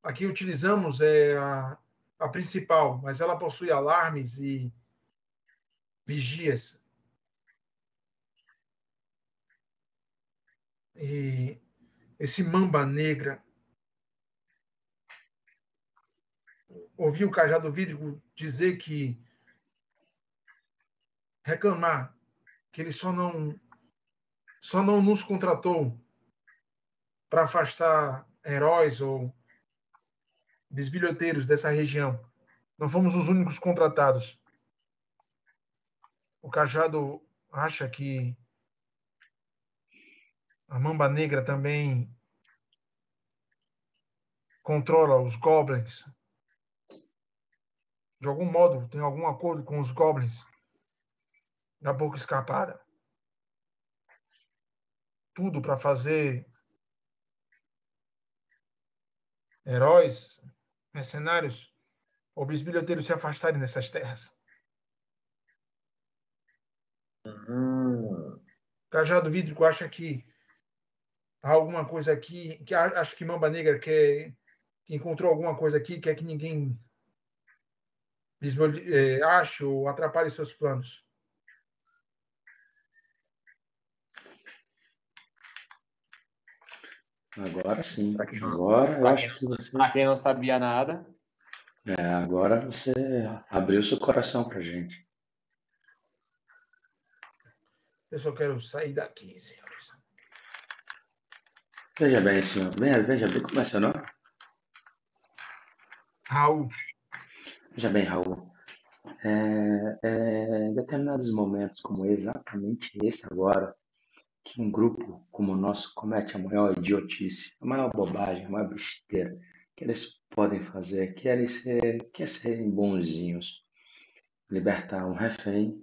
Aqui utilizamos é, a, a principal, mas ela possui alarmes e vigias. E esse mamba negra ouvi o cajado vidro dizer que reclamar que ele só não só não nos contratou para afastar heróis ou bisbilhoteiros dessa região. Não fomos os únicos contratados. O cajado acha que a Mamba Negra também controla os goblins. De algum modo, tem algum acordo com os goblins da boca escapada. Tudo para fazer heróis, mercenários ou bisbilhoteiros se afastarem dessas terras. Hum, Cajado Vídrico acha que há alguma coisa aqui, que a- acha que Mamba Negra quer, que encontrou alguma coisa aqui, quer que ninguém bisbil- eh, ache ou atrapalhe seus planos. Agora sim. Agora eu acho quem que você. pra quem não sabia nada, É, agora você abriu seu coração pra gente. Eu só quero sair daqui, senhores. Veja bem, senhor. Veja, veja bem como é seu nome. Raul, Veja bem, Raul. É, é, em determinados momentos, como exatamente esse agora, que um grupo como o nosso comete a maior idiotice, a maior bobagem, a maior besteira que eles podem fazer, que é, ser, que é serem bonzinhos, libertar um refém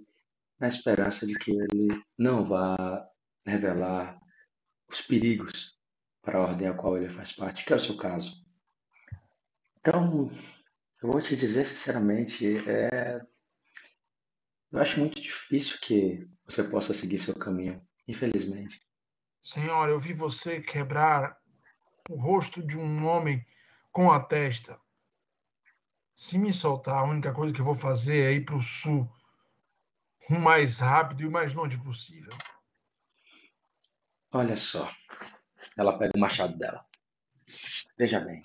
na esperança de que ele não vá revelar os perigos para a ordem a qual ele faz parte, que é o seu caso. Então, eu vou te dizer sinceramente, é... eu acho muito difícil que você possa seguir seu caminho, infelizmente. Senhora, eu vi você quebrar o rosto de um homem com a testa. Se me soltar, a única coisa que eu vou fazer é ir para o sul o mais rápido e o mais longe possível. Olha só. Ela pega o machado dela. Veja bem.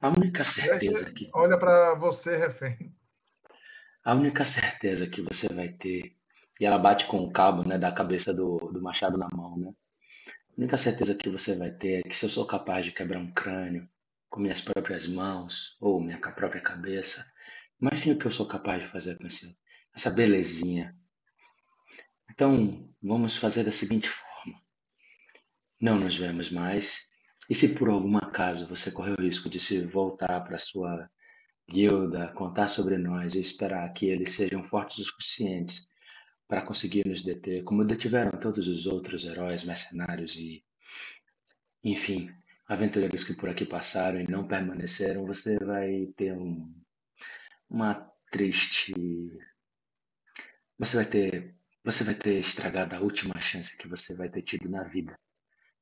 A única certeza que. Olha para você, refém. A única certeza que você vai ter. E ela bate com o cabo né, da cabeça do, do machado na mão, né? A única certeza que você vai ter é que se eu sou capaz de quebrar um crânio com minhas próprias mãos ou minha própria cabeça, imagine o que eu sou capaz de fazer com esse, essa belezinha. Então, vamos fazer da seguinte forma: não nos vemos mais, e se por algum acaso você correr o risco de se voltar para sua guilda, contar sobre nós e esperar que eles sejam fortes o suficientes para conseguir nos deter, como detiveram todos os outros heróis, mercenários e, enfim, aventureiros que por aqui passaram e não permaneceram, você vai ter um, uma triste você vai ter, você vai ter estragado a última chance que você vai ter tido na vida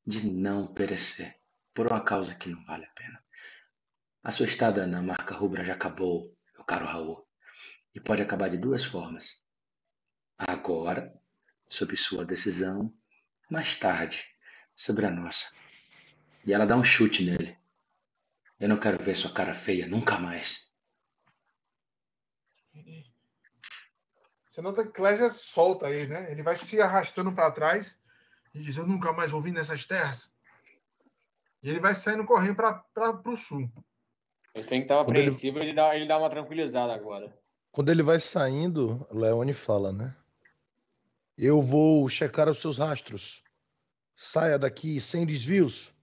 de não perecer por uma causa que não vale a pena. A sua estada na marca rubra já acabou, meu caro Raul, e pode acabar de duas formas. Agora, sob sua decisão, mais tarde, sobre a nossa. E ela dá um chute nele. Eu não quero ver sua cara feia nunca mais. Você nota que Clésia solta aí, né? Ele vai se arrastando para trás e diz: Eu nunca mais vou vir nessas terras. E ele vai saindo correndo para o sul. Eu tenho que estar apreensivo, ele... ele, dá, ele dá uma tranquilizada agora. Quando ele vai saindo, Leone fala, né? Eu vou checar os seus rastros. Saia daqui sem desvios.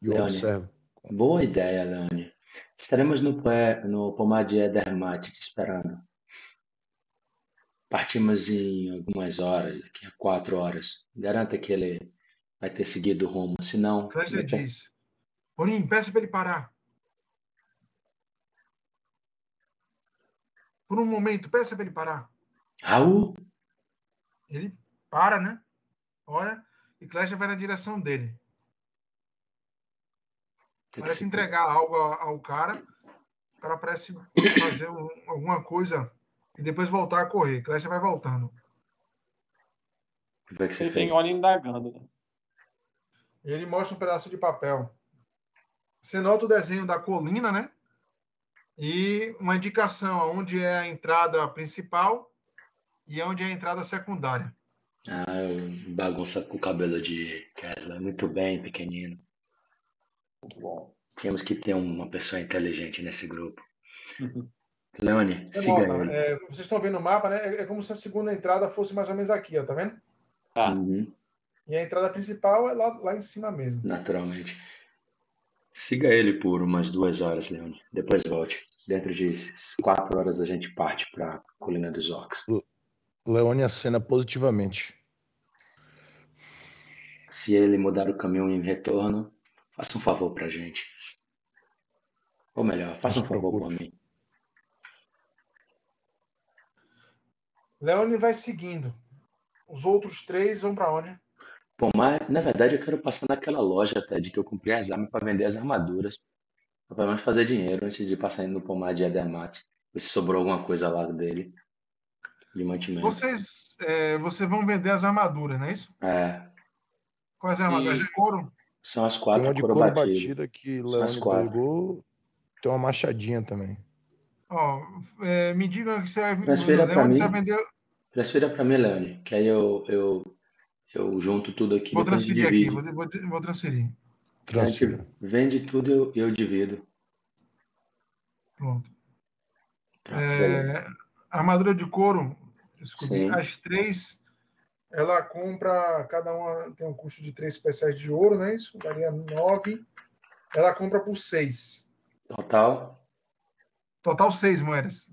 E eu observo. Boa ideia, Leone. Estaremos no, no pomar de Edermat te esperando. Partimos em algumas horas, daqui a quatro horas. Garanta que ele vai ter seguido o rumo, senão... Clésia diz, Boninho, peça para ele parar. Por um momento, peça para ele parar. Raul? Ele para, né? Olha, e Clésia vai na direção dele. Tem parece entregar algo ao, cara. O cara parece fazer um, alguma coisa e depois voltar a correr. Clécia vai voltando. O que, é que você Ele fez? tem olho indagando. Né? Ele mostra um pedaço de papel. Você nota o desenho da colina, né? E uma indicação onde é a entrada principal e onde é a entrada secundária. Ah, bagunça com o cabelo de Kessler. Muito bem, pequenino. Muito bom. Temos que ter uma pessoa inteligente nesse grupo. Leone, é siga ele. É, vocês estão vendo o mapa, né? É, é, como se a segunda entrada fosse mais ou menos aqui, ó, tá vendo? Tá. Uhum. E a entrada principal é lá, lá em cima mesmo. Naturalmente. Siga ele por umas duas horas, Leone. Depois volte. Dentro de quatro horas a gente parte para a Colina dos Orcs. Leone acena positivamente. Se ele mudar o caminho em retorno, faça um favor pra gente. Ou melhor, faça um favor por mim. Leone vai seguindo. Os outros três vão para onde? Pô, mas na verdade eu quero passar naquela loja até de que eu comprei as armas para vender as armaduras. Pra pelo menos fazer dinheiro antes de passar indo no pomar de Edermat. Ver se sobrou alguma coisa lá dele. De mantimento. Vocês, é, vocês vão vender as armaduras, não é isso? É. Quais armaduras? E... De couro? São as quatro Tem uma de couro, couro batida que Leone pegou. Tem uma machadinha também. Ó, é, me diga que você vai, Transfira para mim. Vender... Transfira para mim, Leone, que aí eu, eu, eu junto tudo aqui. Vou transferir aqui, vou, vou, vou transferir. Transfira. Vende tudo eu, eu divido. Pronto. Pronto é, armadura de couro, desculpe, as três, ela compra, cada uma tem um custo de três especiais de ouro, não é isso? Daria nove. Ela compra por seis. Total? Total seis moedas.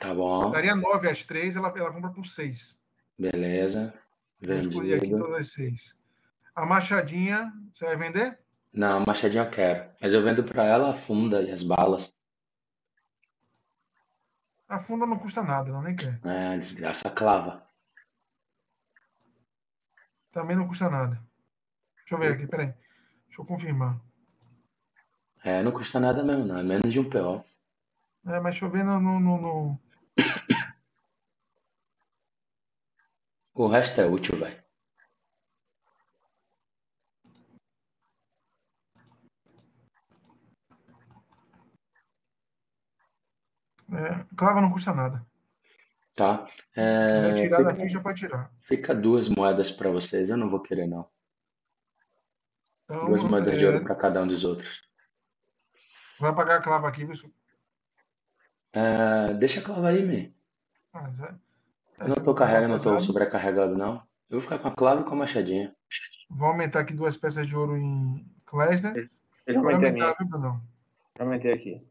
Tá bom. Daria nove às três, ela, ela compra por seis. Beleza. Vendido. Vou escolher aqui todas as seis. A machadinha, você vai vender? Não, machadinho eu quero. Mas eu vendo pra ela a funda e as balas. A funda não custa nada, ela nem quer. É, desgraça clava. Também não custa nada. Deixa eu ver aqui, peraí. Deixa eu confirmar. É, não custa nada mesmo, não. É menos de um PO. É, mas deixa eu ver no. no, no, no- O resto é útil, velho. É, clava não custa nada. Tá? Se É, tirar da fica, ficha, pode tirar. fica duas moedas pra vocês. Eu não vou querer, não. Então, Duas moedas de é, ouro pra cada um dos outros. vai pagar a clava aqui, viu? É, deixa a clava aí, man. Mas é- Eu não tô carregando, não tô sobrecarregado, não. Eu vou ficar com a clava e com a machadinha. Vou aumentar aqui duas peças de ouro em Klesner. Eu já Pode aumentei aumentar, viu, Brunão? Já aumentei aqui.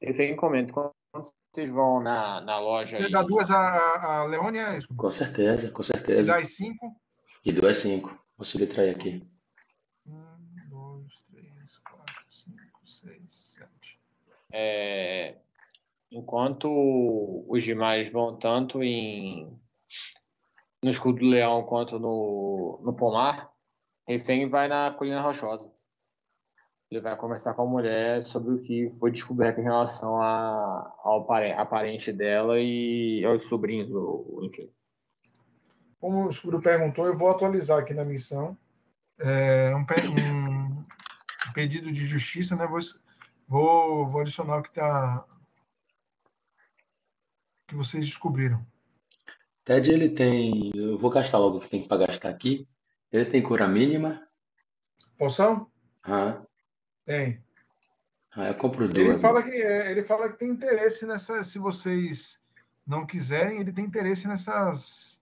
Eu tenho comento. Quando vocês vão na, na loja Você e- dá duas a, a, a Leônia, é isso? Com certeza, com E certeza. dá as cinco. E duas cinco. Vou subtrair aqui. Um, dois, três, quatro, cinco, seis, sete. é, enquanto os demais vão tanto em no escudo do leão quanto no, no pomar, refém vai na colina rochosa. Ele vai conversar com a mulher sobre o que foi descoberto em relação a, ao a parente dela e aos sobrinhos, ou, enfim. Como o escuro perguntou, eu vou atualizar aqui na missão. É um, pe- um pedido de justiça, né? Vou, vou, vou adicionar o que tá que vocês descobriram. Ted, ele tem. Eu vou gastar logo o que tem pra gastar aqui. Ele tem cura mínima. Poção? Ah, Tem. ah, eu compro Ele duas. fala que é, ele fala que tem interesse nessa. Se vocês não quiserem, ele tem interesse nessas.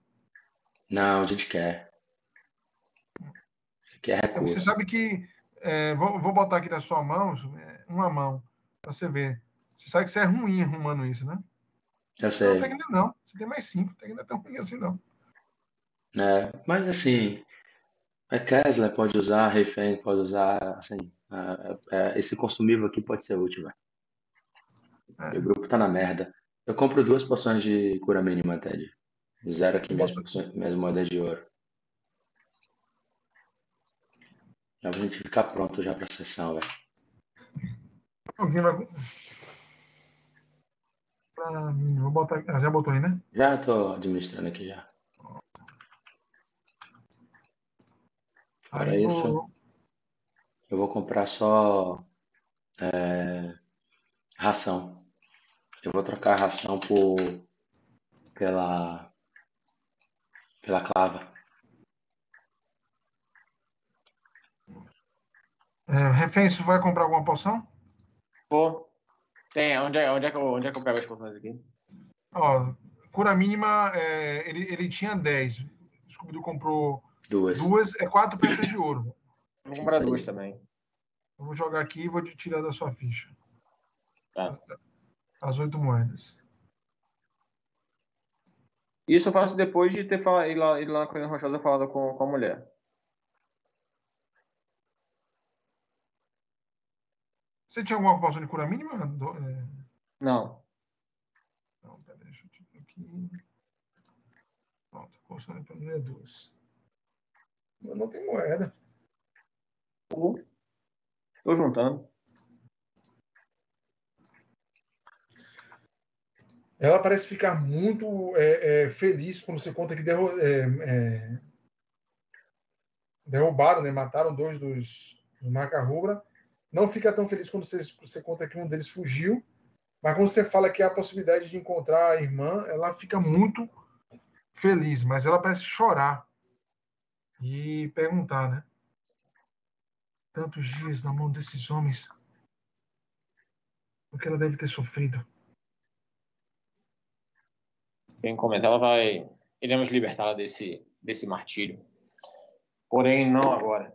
Não, a gente quer. Isso aqui é Você recurso. sabe que é, vou, vou botar aqui na sua mão é, uma mão para você ver. Você sabe que você é ruim arrumando isso, né? Eu Não, sei. que ainda não. Você tem mais cinco, que ainda tão ruim assim não. É, mas assim, a Kessler pode usar, a refém pode usar, assim, esse consumível aqui pode ser útil, velho. É. O grupo tá na merda. Eu compro duas poções de cura mínima, Ted. Zero aqui minhas, poções- minhas moedas de ouro. Já pra gente ficar pronto já pra sessão, velho. Alguém vai. Pra mim, vou botar. Ah, já botou aí, né? Já tô administrando aqui já. Aí isso, vou- eu vou comprar só é, ração. Eu vou trocar a ração por pela pela clava. É, refém, isso vai comprar alguma poção? Pô, tem, onde é, onde, é que eu, onde é que eu pego as porções aqui? Ó, cura mínima, é, ele, ele tinha 10. O Scooby-Doo comprou Duas. duas, é quatro peças de ouro. Vou comprar duas também. Eu vou jogar aqui e vou te tirar da sua ficha. Tá. As oito moedas. Isso eu faço depois de ter falado, ir lá, ir lá na Colina Rochosa falado com, com a mulher. Você tinha alguma poção de cura mínima? Do- é, Não. Não, pera, deixa eu tirar aqui. Pronto, poção de mim é duas. Eu não tem moeda. Tô juntando. Ela parece ficar muito é, é, feliz quando você conta que derro é, é, derrubaram, né? mataram dois dos, dos. Não fica tão feliz quando você, você conta que um deles fugiu. Mas quando você fala que há a possibilidade de encontrar a irmã, ela fica muito feliz, mas ela parece chorar e perguntar, né? Tantos dias na mão desses homens. O que ela deve ter sofrido. Quem comenta, ela vai. Iremos libertá-la desse, desse martírio. Porém, não agora.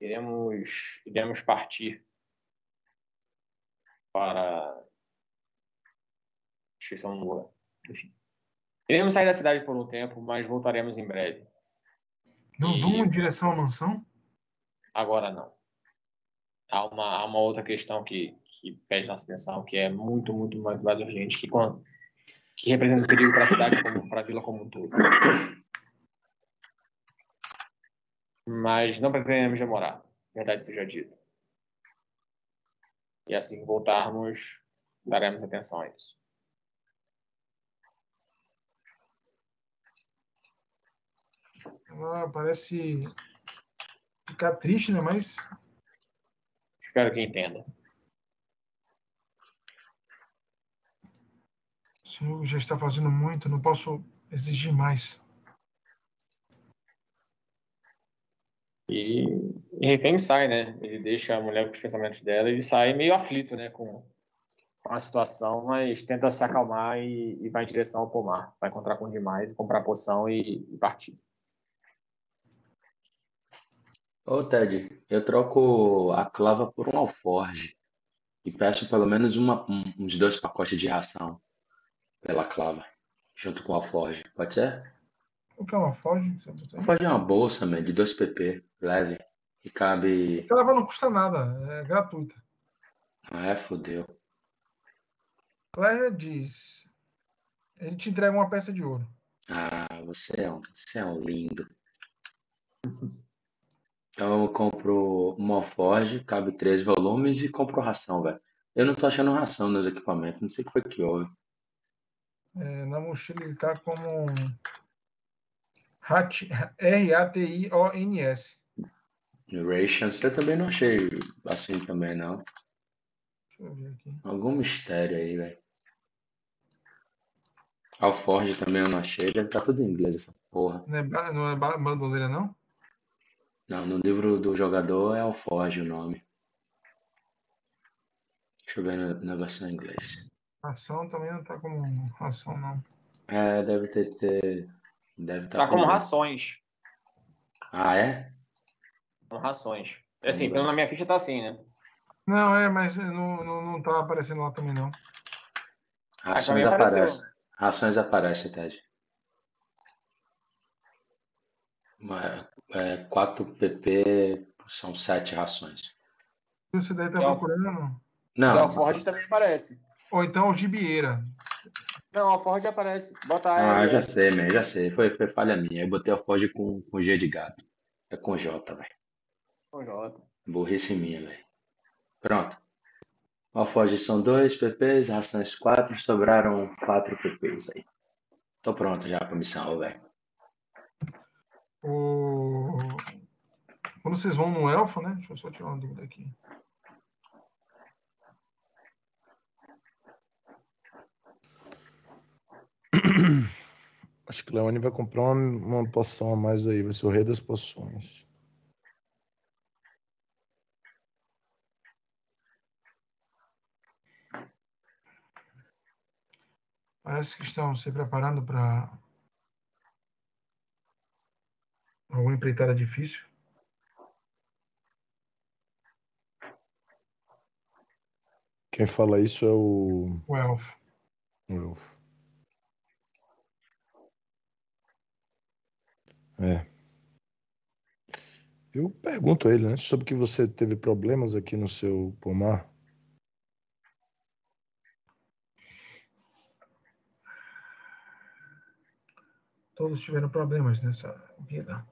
Iremos, iremos partir para. Um lugar. Enfim. Iremos sair da cidade por um tempo, mas voltaremos em breve. Não E- vamos em direção à mansão? Agora não. Há uma, há uma outra questão que, que pede nossa atenção, que é muito, muito, muito mais urgente, que, quando, que representa perigo para a cidade, para a vila como um todo. Mas não pretendemos demorar, verdade seja dita. E assim voltarmos, daremos atenção a isso. Ela parece ficar triste, né? Mas. Espero que entenda. O senhor já está fazendo muito, não posso exigir mais. E, e refém sai, né? Ele deixa a mulher com os pensamentos dela e sai meio aflito, né? Com, com a situação, mas tenta se acalmar e, e vai em direção ao pomar. Vai encontrar com demais, comprar poção e, e partir. Ô Ted, eu troco a clava por um alforge e peço pelo menos uma, um- uns dois pacotes de ração pela clava, junto com o alforge. Pode ser? O que é uma foge? Você botou O aí? alforge é uma bolsa, man, de 2 pp, leve, e cabe... Ela não custa nada, é gratuita. Ah, é, fodeu. Claire diz: ele te entrega uma peça de ouro. Ah, você é um, você é um lindo. Então eu compro um alforge, cabe três volumes e compro ração, velho. Eu não tô achando ração nos equipamentos, não sei o que foi que houve. É, na mochila ele está como R-A-T-I-O-N-S. Rations, eu também não achei assim também, não. Deixa eu ver aqui. Algum mistério aí, velho. Alforge também eu não achei, deve estar tudo em inglês essa porra. Não é, ba- não é ba- bandoleira, não? Não, no livro do jogador é Alforge o nome. Deixa eu ver na, versão em inglês. Ração também não está como ração, não. É, deve ter, ter deve estar Tá como rações. Ah, é? Como rações. Assim, pelo na minha ficha tá assim, né? Não, é, mas não, não, não tá aparecendo lá também, não. Rações apareceu. aparecem. Rações aparecem, Ted. Uma- É, 4 pp são 7 rações. Você deve estar Não. procurando. Não, o Alforge também aparece. Ou então o Gibieira. Não, o Alforge aparece. Bota ah, aí. já sei, man, já sei. Foi, foi falha minha. Eu botei Alforge com, com G de gato. É com J, velho. Com J. Burrice minha, velho. Pronto. Alforge são 2 PPs, rações 4, sobraram 4 PPs aí. Tô pronto já pra missão, velho. O... Quando vocês vão no elfo, né? Deixa eu só tirar uma dúvida aqui. Acho que Leone vai comprar uma, uma poção a mais aí, vai ser o rei das poções. Parece que estão se preparando para alguma empreitada difícil. Quem fala isso é o, O elfo. o elfo. É. Eu pergunto a ele, né? Sobre que você teve problemas aqui no seu pomar. Todos tiveram problemas nessa vida.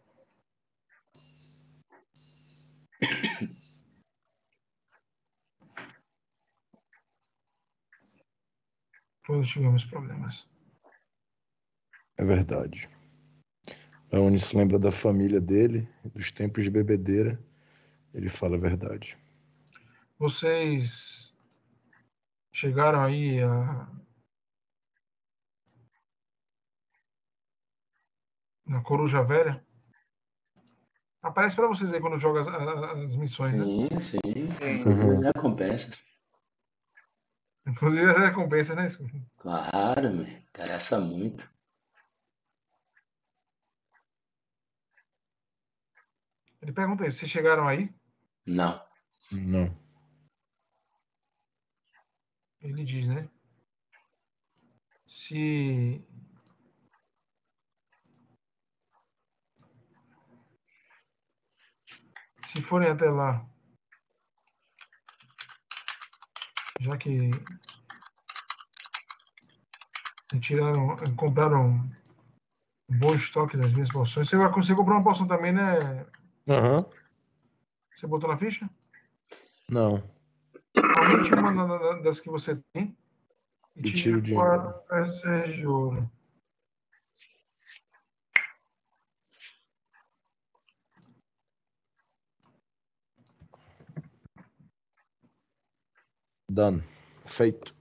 Todos tivemos problemas. É verdade. Leone se lembra da família dele, dos tempos de bebedeira. Ele fala a verdade. Vocês chegaram aí a... na Coruja Velha? Aparece para vocês aí quando joga as, as- missões, né? Sim, sim. Sim. Uhum. Recompensas. Inclusive as recompensas, né? Claro, me interessa muito. Ele pergunta aí, vocês chegaram aí? Não. Não. Ele diz, né? Se se se forem até lá, já que tiraram, compraram um bom estoque das minhas poções. Você, você comprou uma poção também, né? Aham. Você botou na ficha? Não. Aumente uma das que você tem. E tira o dinheiro. De ouro. Done. Feito.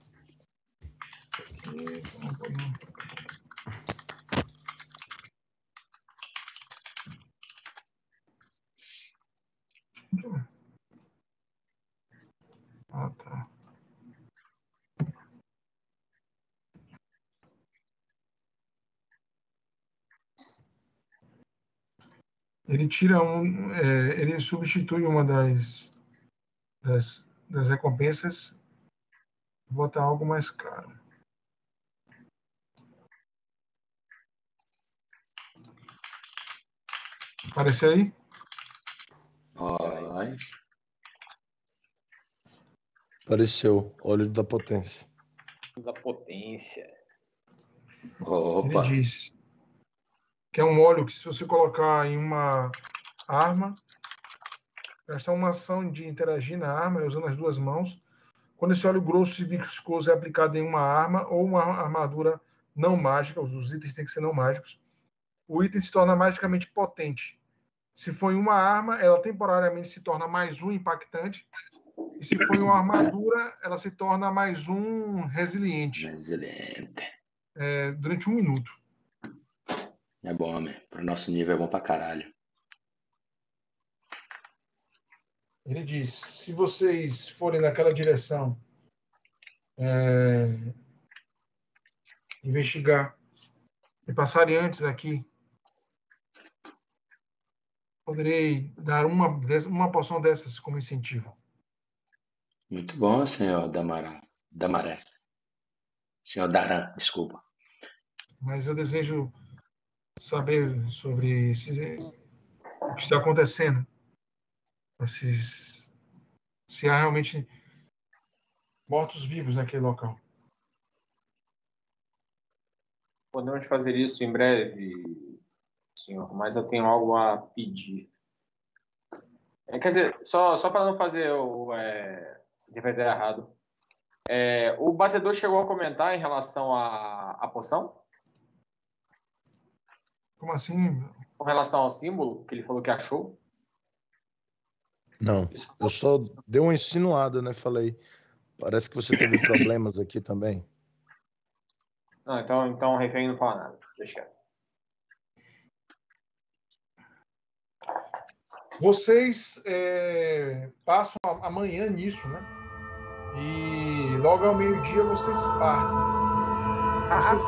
Ah, tá. Ele tira um, é, ele substitui uma das, das, das recompensas, bota algo mais caro. Apareceu aí? Ai. Apareceu. Óleo da potência. Da potência. Opa. Ele diz que é um óleo que se você colocar em uma arma, gastar uma ação de interagir na arma usando as duas mãos. Quando esse óleo grosso e viscoso é aplicado em uma arma ou uma armadura não mágica, os itens têm que ser não mágicos, o item se torna magicamente potente. Se for em uma arma, ela temporariamente se torna mais um impactante. E se for em uma armadura, ela se torna mais um resiliente. Resiliente. É, durante um minuto. É bom, homem. Pro nosso nível é bom pra caralho. Ele diz: se vocês forem naquela direção, é, investigar e passarem antes aqui poderei dar uma, uma poção dessas como incentivo. Muito bom, senhor Damará. Damarés. Senhor Daran, desculpa. Mas eu desejo saber sobre esse, o que está acontecendo. Esses, se há realmente mortos-vivos naquele local. Podemos fazer isso em breve, senhor, mas eu tenho algo a pedir. É, quer dizer, só, só para não fazer o é, interpretar errado. É, o batedor chegou a comentar em relação à, à poção? Como assim? Com relação ao símbolo que ele falou que achou? Não, eu só dei uma insinuada, né? Falei, parece que você teve problemas aqui também. Não, então, então o refém não fala nada. Deixa quieto. Vocês é, passam amanhã nisso, né? E logo ao meio-dia vocês partem. Vocês...